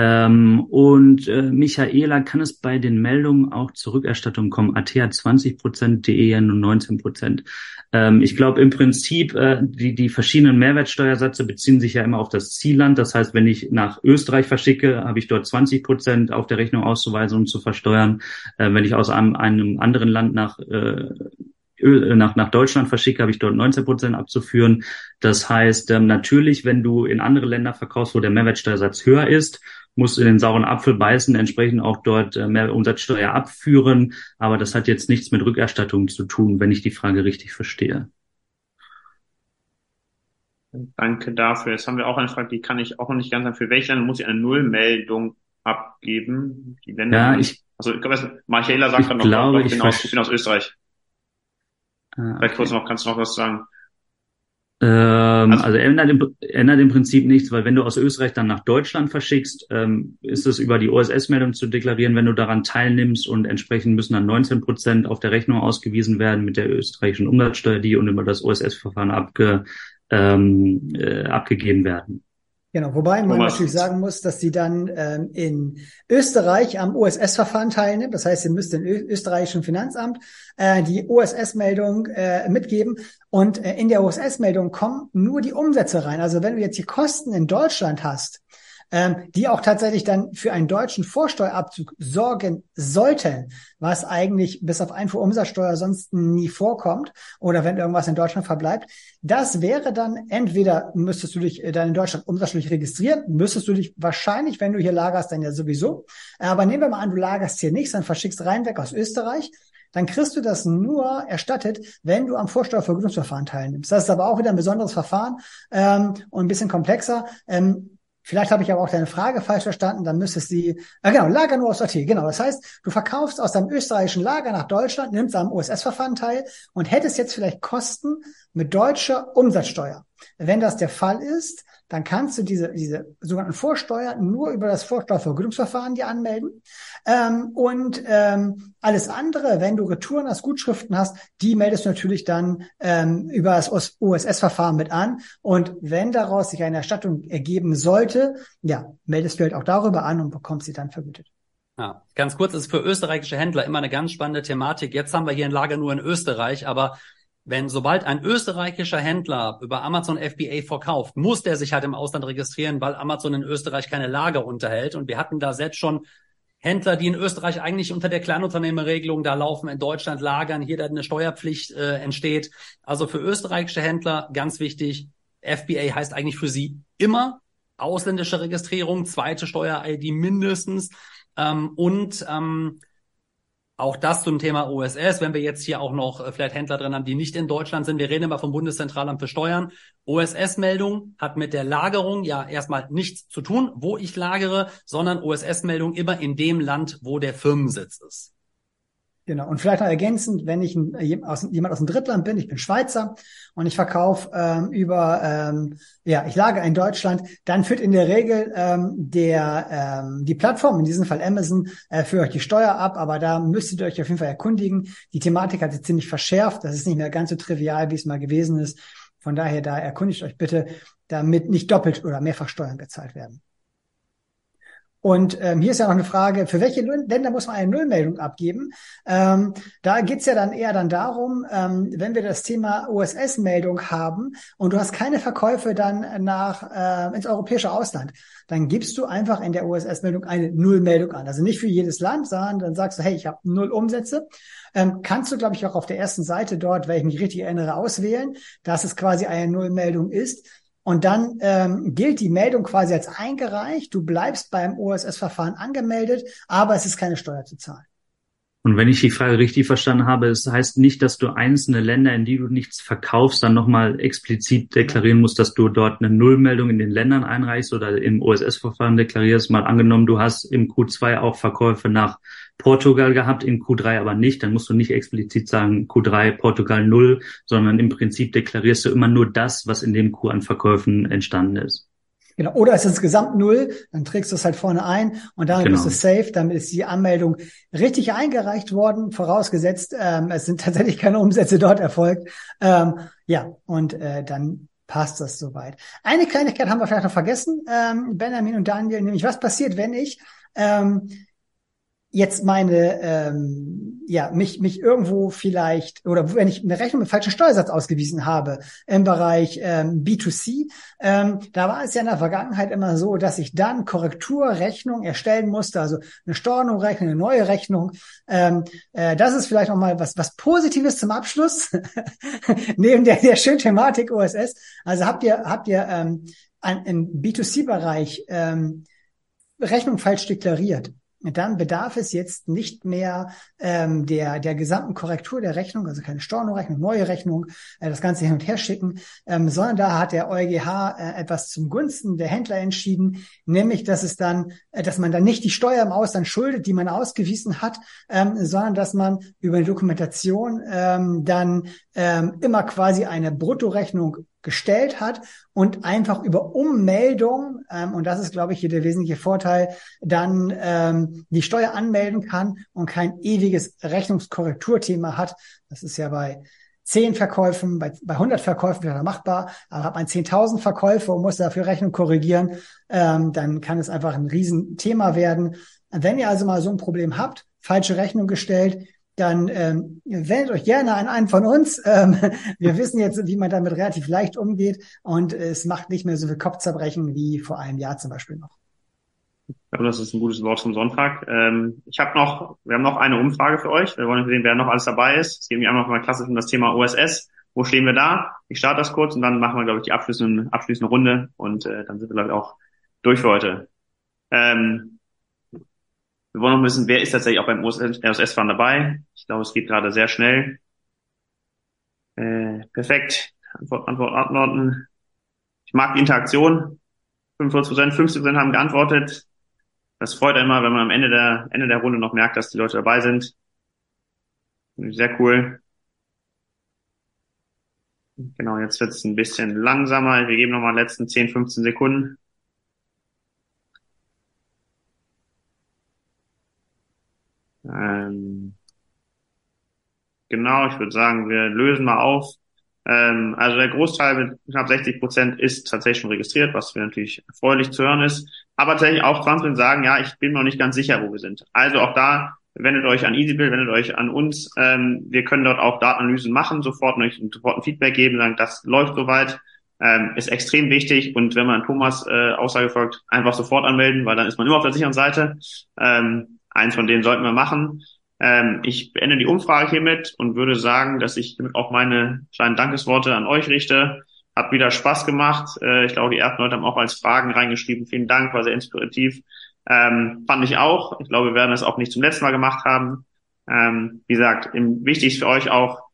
Ähm, und äh, Michaela, kann es bei den Meldungen auch zur Rückerstattung kommen? AT hat 20 Prozent, DE ja nur 19 Prozent. Ähm, ich glaube im Prinzip, äh, die, die verschiedenen Mehrwertsteuersätze beziehen sich ja immer auf das Zielland. Das heißt, wenn ich nach Österreich verschicke, habe ich dort 20 Prozent auf der Rechnung auszuweisen und zu versteuern. Äh, wenn ich aus einem, einem anderen Land nach äh, nach, nach Deutschland verschicke, habe ich dort 19 Prozent abzuführen. Das heißt, ähm, natürlich, wenn du in andere Länder verkaufst, wo der Mehrwertsteuersatz höher ist muss in den sauren Apfel beißen, entsprechend auch dort äh, mehr Umsatzsteuer abführen. Aber das hat jetzt nichts mit Rückerstattung zu tun, wenn ich die Frage richtig verstehe. Danke dafür. Jetzt haben wir auch eine Frage, die kann ich auch noch nicht ganz sagen. Für welche Länder muss ich eine Nullmeldung abgeben? Die Länder ja, ich, also ich glaube, Michaela sagt dann noch, glaube, ich, bin aus, ich bin aus Österreich. Ah, Vielleicht kurz noch, kannst du noch was sagen? Ähm, also, also ändert, im, ändert im Prinzip nichts, weil wenn du aus Österreich dann nach Deutschland verschickst, ähm, ist es über die OSS-Meldung zu deklarieren, wenn du daran teilnimmst und entsprechend müssen dann 19 Prozent auf der Rechnung ausgewiesen werden mit der österreichischen Umsatzsteuer, die und über das OSS-Verfahren abge, ähm, äh, abgegeben werden. Genau, wobei man Thomas. natürlich sagen muss, dass sie dann ähm, in Österreich am OSS-Verfahren teilnimmt. Das heißt, sie müsste im österreichischen Finanzamt äh, die OSS-Meldung äh, mitgeben. Und äh, in der OSS-Meldung kommen nur die Umsätze rein. Also wenn du jetzt die Kosten in Deutschland hast, ähm, die auch tatsächlich dann für einen deutschen Vorsteuerabzug sorgen sollten, was eigentlich bis auf Einfuhrumsatzsteuer sonst nie vorkommt oder wenn irgendwas in Deutschland verbleibt. Das wäre dann entweder müsstest du dich äh, dann in Deutschland umsatzsteuerlich registrieren, müsstest du dich wahrscheinlich, wenn du hier lagerst, dann ja sowieso. Aber nehmen wir mal an, du lagerst hier nichts, dann verschickst rein weg aus Österreich dann kriegst du das nur erstattet, wenn du am Vorsteuervergütungsverfahren teilnimmst. Das ist aber auch wieder ein besonderes Verfahren ähm, und ein bisschen komplexer. Ähm, Vielleicht habe ich aber auch deine Frage falsch verstanden, dann müsstest du, äh, genau, Lager nur aus OT, genau. Das heißt, du verkaufst aus deinem österreichischen Lager nach Deutschland, nimmst am OSS-Verfahren teil und hättest jetzt vielleicht Kosten mit deutscher Umsatzsteuer. Wenn das der Fall ist, dann kannst du diese, diese sogenannten Vorsteuer nur über das Vorsteuervergütungsverfahren dir anmelden. Ähm, und ähm, alles andere, wenn du Retouren als Gutschriften hast, die meldest du natürlich dann ähm, über das OSS-Verfahren mit an. Und wenn daraus sich eine Erstattung ergeben sollte, ja, meldest du halt auch darüber an und bekommst sie dann vergütet. Ja, ganz kurz, ist für österreichische Händler immer eine ganz spannende Thematik. Jetzt haben wir hier ein Lager nur in Österreich, aber wenn sobald ein österreichischer Händler über Amazon FBA verkauft, muss der sich halt im Ausland registrieren, weil Amazon in Österreich keine Lager unterhält. Und wir hatten da selbst schon Händler, die in Österreich eigentlich unter der Kleinunternehmerregelung da laufen, in Deutschland lagern, hier dann eine Steuerpflicht äh, entsteht. Also für österreichische Händler ganz wichtig, FBA heißt eigentlich für sie immer ausländische Registrierung, zweite Steuer-ID mindestens. Ähm, und ähm, auch das zum Thema OSS, wenn wir jetzt hier auch noch äh, vielleicht Händler drin haben, die nicht in Deutschland sind. Wir reden immer vom Bundeszentralamt für Steuern. OSS-Meldung hat mit der Lagerung ja erstmal nichts zu tun, wo ich lagere, sondern OSS-Meldung immer in dem Land, wo der Firmensitz ist. Genau. Und vielleicht noch ergänzend, wenn ich ein, jemand aus dem Drittland bin, ich bin Schweizer und ich verkaufe ähm, über, ähm, ja, ich lage in Deutschland, dann führt in der Regel ähm, der ähm, die Plattform, in diesem Fall Amazon, äh, für euch die Steuer ab. Aber da müsstet ihr euch auf jeden Fall erkundigen. Die Thematik hat sich ziemlich verschärft. Das ist nicht mehr ganz so trivial, wie es mal gewesen ist. Von daher, da erkundigt euch bitte, damit nicht doppelt oder mehrfach Steuern gezahlt werden. Und ähm, hier ist ja noch eine Frage, für welche Länder muss man eine Nullmeldung abgeben? Ähm, da geht's ja dann eher dann darum, ähm, wenn wir das Thema OSS-Meldung haben und du hast keine Verkäufe dann nach äh, ins europäische Ausland, dann gibst du einfach in der OSS-Meldung eine Nullmeldung an. Also nicht für jedes Land, sondern dann sagst du, hey, ich habe null Umsätze. Ähm, kannst du, glaube ich, auch auf der ersten Seite dort, wenn ich mich richtig erinnere, auswählen, dass es quasi eine Nullmeldung ist. Und dann ähm, gilt die Meldung quasi als eingereicht. Du bleibst beim OSS-Verfahren angemeldet, aber es ist keine Steuer zu zahlen. Und wenn ich die Frage richtig verstanden habe, es das heißt nicht, dass du einzelne Länder, in die du nichts verkaufst, dann nochmal explizit deklarieren musst, dass du dort eine Nullmeldung in den Ländern einreichst oder im OSS-Verfahren deklarierst. Mal angenommen, du hast im Q2 auch Verkäufe nach Portugal gehabt, in Q3 aber nicht, dann musst du nicht explizit sagen Q3 Portugal null, sondern im Prinzip deklarierst du immer nur das, was in dem Q an Verkäufen entstanden ist. Genau. Oder ist es insgesamt null, dann trägst du es halt vorne ein und damit genau. bist du safe, damit ist die Anmeldung richtig eingereicht worden, vorausgesetzt, ähm, es sind tatsächlich keine Umsätze dort erfolgt. Ähm, ja, und äh, dann passt das soweit. Eine Kleinigkeit haben wir vielleicht noch vergessen, ähm, Benjamin und Daniel, nämlich was passiert, wenn ich ähm, jetzt meine, ähm, ja, mich, mich irgendwo vielleicht, oder wenn ich eine Rechnung mit falschem Steuersatz ausgewiesen habe im Bereich ähm, B2C, ähm, da war es ja in der Vergangenheit immer so, dass ich dann Korrekturrechnung erstellen musste, also eine Stornorechnung, eine neue Rechnung. Ähm, äh, das ist vielleicht nochmal was, was Positives zum Abschluss, neben der, der schönen Thematik OSS. Also habt ihr, habt ihr ähm, an, im B2C-Bereich ähm, Rechnung falsch deklariert dann bedarf es jetzt nicht mehr ähm, der, der gesamten Korrektur der Rechnung, also keine Stornorechnung, neue Rechnung, äh, das Ganze hin und her schicken, ähm, sondern da hat der EuGH äh, etwas zum Gunsten der Händler entschieden, nämlich, dass es dann, äh, dass man dann nicht die Steuer im Ausland schuldet, die man ausgewiesen hat, ähm, sondern dass man über eine Dokumentation ähm, dann ähm, immer quasi eine Bruttorechnung gestellt hat und einfach über Ummeldung, ähm, und das ist, glaube ich, hier der wesentliche Vorteil, dann ähm, die Steuer anmelden kann und kein ewiges Rechnungskorrekturthema hat. Das ist ja bei 10 Verkäufen, bei, bei 100 Verkäufen wäre machbar, aber hat man 10.000 Verkäufe und muss dafür Rechnung korrigieren, ähm, dann kann es einfach ein Riesenthema werden. Wenn ihr also mal so ein Problem habt, falsche Rechnung gestellt, dann ähm, wendet euch gerne an einen von uns. Ähm, wir wissen jetzt, wie man damit relativ leicht umgeht und es macht nicht mehr so viel Kopfzerbrechen wie vor einem Jahr zum Beispiel noch. Ich glaube, das ist ein gutes Wort zum Sonntag. Ähm, ich habe noch, wir haben noch eine Umfrage für euch. Wir wollen sehen, wer noch alles dabei ist. Es geht mir einfach mal klassisch um das Thema OSS. Wo stehen wir da? Ich starte das kurz und dann machen wir, glaube ich, die abschließende, abschließende Runde und äh, dann sind wir, glaube ich, auch durch für heute. Ähm, wir wollen noch wissen, wer ist tatsächlich auch beim OSS-Fahren dabei. Ich glaube, es geht gerade sehr schnell. Äh, perfekt. Antwort, Antwort, Antworten. Ich mag die Interaktion. 45 Prozent, 50 Prozent haben geantwortet. Das freut immer, wenn man am Ende der, Ende der Runde noch merkt, dass die Leute dabei sind. Sehr cool. Genau, jetzt wird es ein bisschen langsamer. Wir geben nochmal letzten 10, 15 Sekunden. Ähm, genau, ich würde sagen, wir lösen mal auf. Ähm, also der Großteil mit knapp 60 Prozent ist tatsächlich schon registriert, was mir natürlich erfreulich zu hören ist. Aber tatsächlich auch 20 sagen, ja, ich bin noch nicht ganz sicher, wo wir sind. Also auch da wendet euch an EasyBill, wendet euch an uns. Ähm, wir können dort auch Datenanalysen machen, sofort euch sofort ein Feedback geben, sagen, das läuft soweit. Ähm, ist extrem wichtig und wenn man Thomas äh, Aussage folgt, einfach sofort anmelden, weil dann ist man immer auf der sicheren Seite. Ähm, eins von denen sollten wir machen. Ähm, ich beende die Umfrage hiermit und würde sagen, dass ich auch meine kleinen Dankesworte an euch richte. Hat wieder Spaß gemacht. Äh, ich glaube, die ersten Leute haben auch als Fragen reingeschrieben. Vielen Dank, war sehr inspirativ. Ähm, fand ich auch. Ich glaube, wir werden das auch nicht zum letzten Mal gemacht haben. Ähm, wie gesagt, im, wichtig ist für euch auch,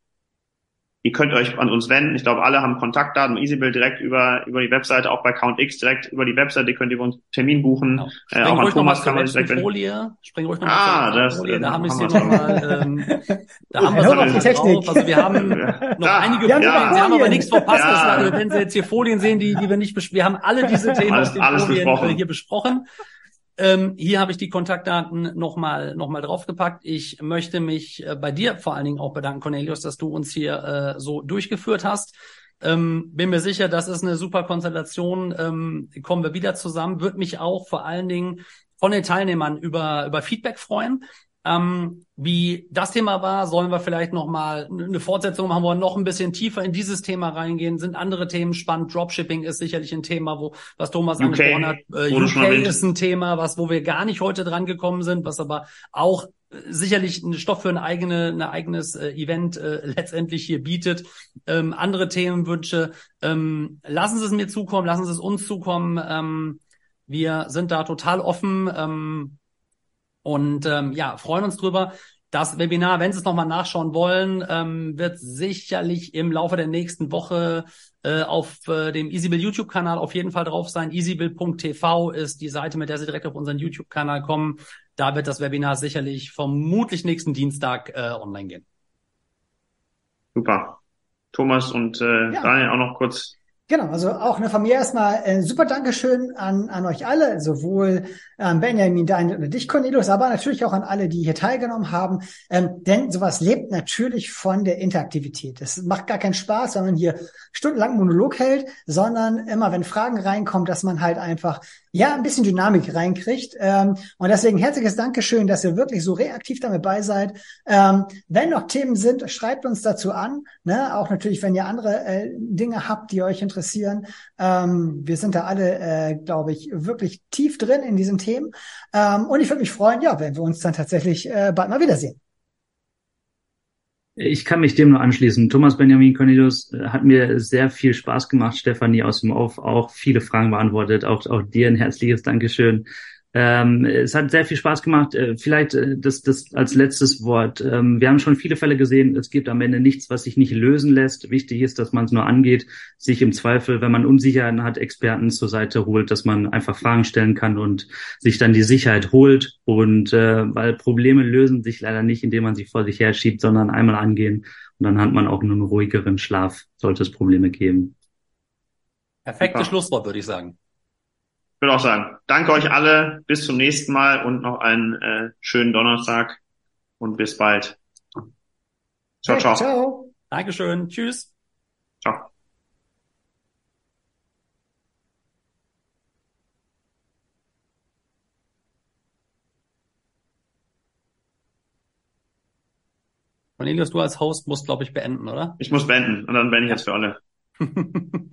Ihr könnt euch an uns wenden. Ich glaube, alle haben Kontaktdaten, EasyBill direkt über, über die Webseite, auch bei CountX direkt über die Webseite könnt ihr uns Termin buchen. Genau. Äh, auch an Thomas kann man direkt Folie. Spring ruhig noch ah, mal das, Folie. Da haben wir es nochmal, ähm, da haben wir es noch drauf. Also wir haben noch ja, einige Folien. Ja, Sie haben aber nichts verpasst. Ja. Also, wenn Sie jetzt hier Folien sehen, die, die wir nicht besprechen, wir haben alle diese Themen alles, aus den Folien besprochen. hier besprochen. Ähm, hier habe ich die Kontaktdaten nochmal noch mal draufgepackt. Ich möchte mich äh, bei dir vor allen Dingen auch bedanken, Cornelius, dass du uns hier äh, so durchgeführt hast. Ähm, bin mir sicher, das ist eine super Konstellation. Ähm, kommen wir wieder zusammen. Würde mich auch vor allen Dingen von den Teilnehmern über, über Feedback freuen. Ähm, wie das Thema war, sollen wir vielleicht noch mal eine Fortsetzung machen, wo wir noch ein bisschen tiefer in dieses Thema reingehen. Sind andere Themen spannend? Dropshipping ist sicherlich ein Thema, wo was Thomas UK, angesprochen hat. Äh, UK ist ein Thema, was wo wir gar nicht heute dran gekommen sind, was aber auch äh, sicherlich ein Stoff für ein eigene, ein eigenes äh, Event äh, letztendlich hier bietet. Ähm, andere Themenwünsche, ähm, lassen Sie es mir zukommen, lassen Sie es uns zukommen. Ähm, wir sind da total offen. Ähm, und ähm, ja, freuen uns drüber. Das Webinar, wenn Sie es nochmal nachschauen wollen, ähm, wird sicherlich im Laufe der nächsten Woche äh, auf äh, dem EasyBill YouTube-Kanal auf jeden Fall drauf sein. easybill.tv ist die Seite, mit der Sie direkt auf unseren YouTube-Kanal kommen. Da wird das Webinar sicherlich vermutlich nächsten Dienstag äh, online gehen. Super. Thomas und äh, ja. Daniel auch noch kurz Genau, also auch eine von mir erstmal äh, super Dankeschön an, an euch alle, sowohl ähm, Benjamin, Daniel und dich, Cornelius, aber natürlich auch an alle, die hier teilgenommen haben. Ähm, denn sowas lebt natürlich von der Interaktivität. Es macht gar keinen Spaß, wenn man hier stundenlang Monolog hält, sondern immer, wenn Fragen reinkommen, dass man halt einfach ja ein bisschen Dynamik reinkriegt. Ähm, und deswegen herzliches Dankeschön, dass ihr wirklich so reaktiv damit bei seid. Ähm, wenn noch Themen sind, schreibt uns dazu an. Ne? Auch natürlich, wenn ihr andere äh, Dinge habt, die euch interessieren. Ähm, wir sind da alle, äh, glaube ich, wirklich tief drin in diesen Themen. Ähm, und ich würde mich freuen, ja, wenn wir uns dann tatsächlich äh, bald mal wiedersehen. Ich kann mich dem nur anschließen. Thomas Benjamin Cornelius äh, hat mir sehr viel Spaß gemacht. Stefanie aus dem Auf auch viele Fragen beantwortet. Auch, auch dir ein herzliches Dankeschön. Ähm, es hat sehr viel Spaß gemacht. Äh, vielleicht äh, das, das als letztes Wort. Ähm, wir haben schon viele Fälle gesehen. Es gibt am Ende nichts, was sich nicht lösen lässt. Wichtig ist, dass man es nur angeht, sich im Zweifel, wenn man Unsicherheiten hat, Experten zur Seite holt, dass man einfach Fragen stellen kann und sich dann die Sicherheit holt. Und äh, weil Probleme lösen sich leider nicht, indem man sie vor sich her schiebt, sondern einmal angehen. Und dann hat man auch nur einen ruhigeren Schlaf, sollte es Probleme geben. Perfektes Schlusswort, würde ich sagen würde auch sagen, danke euch alle, bis zum nächsten Mal und noch einen äh, schönen Donnerstag und bis bald. Ciao, ciao. ciao. Dankeschön. Tschüss. Ciao. Cornelius, du als Host musst, glaube ich, beenden, oder? Ich muss beenden und dann beende ich jetzt für alle.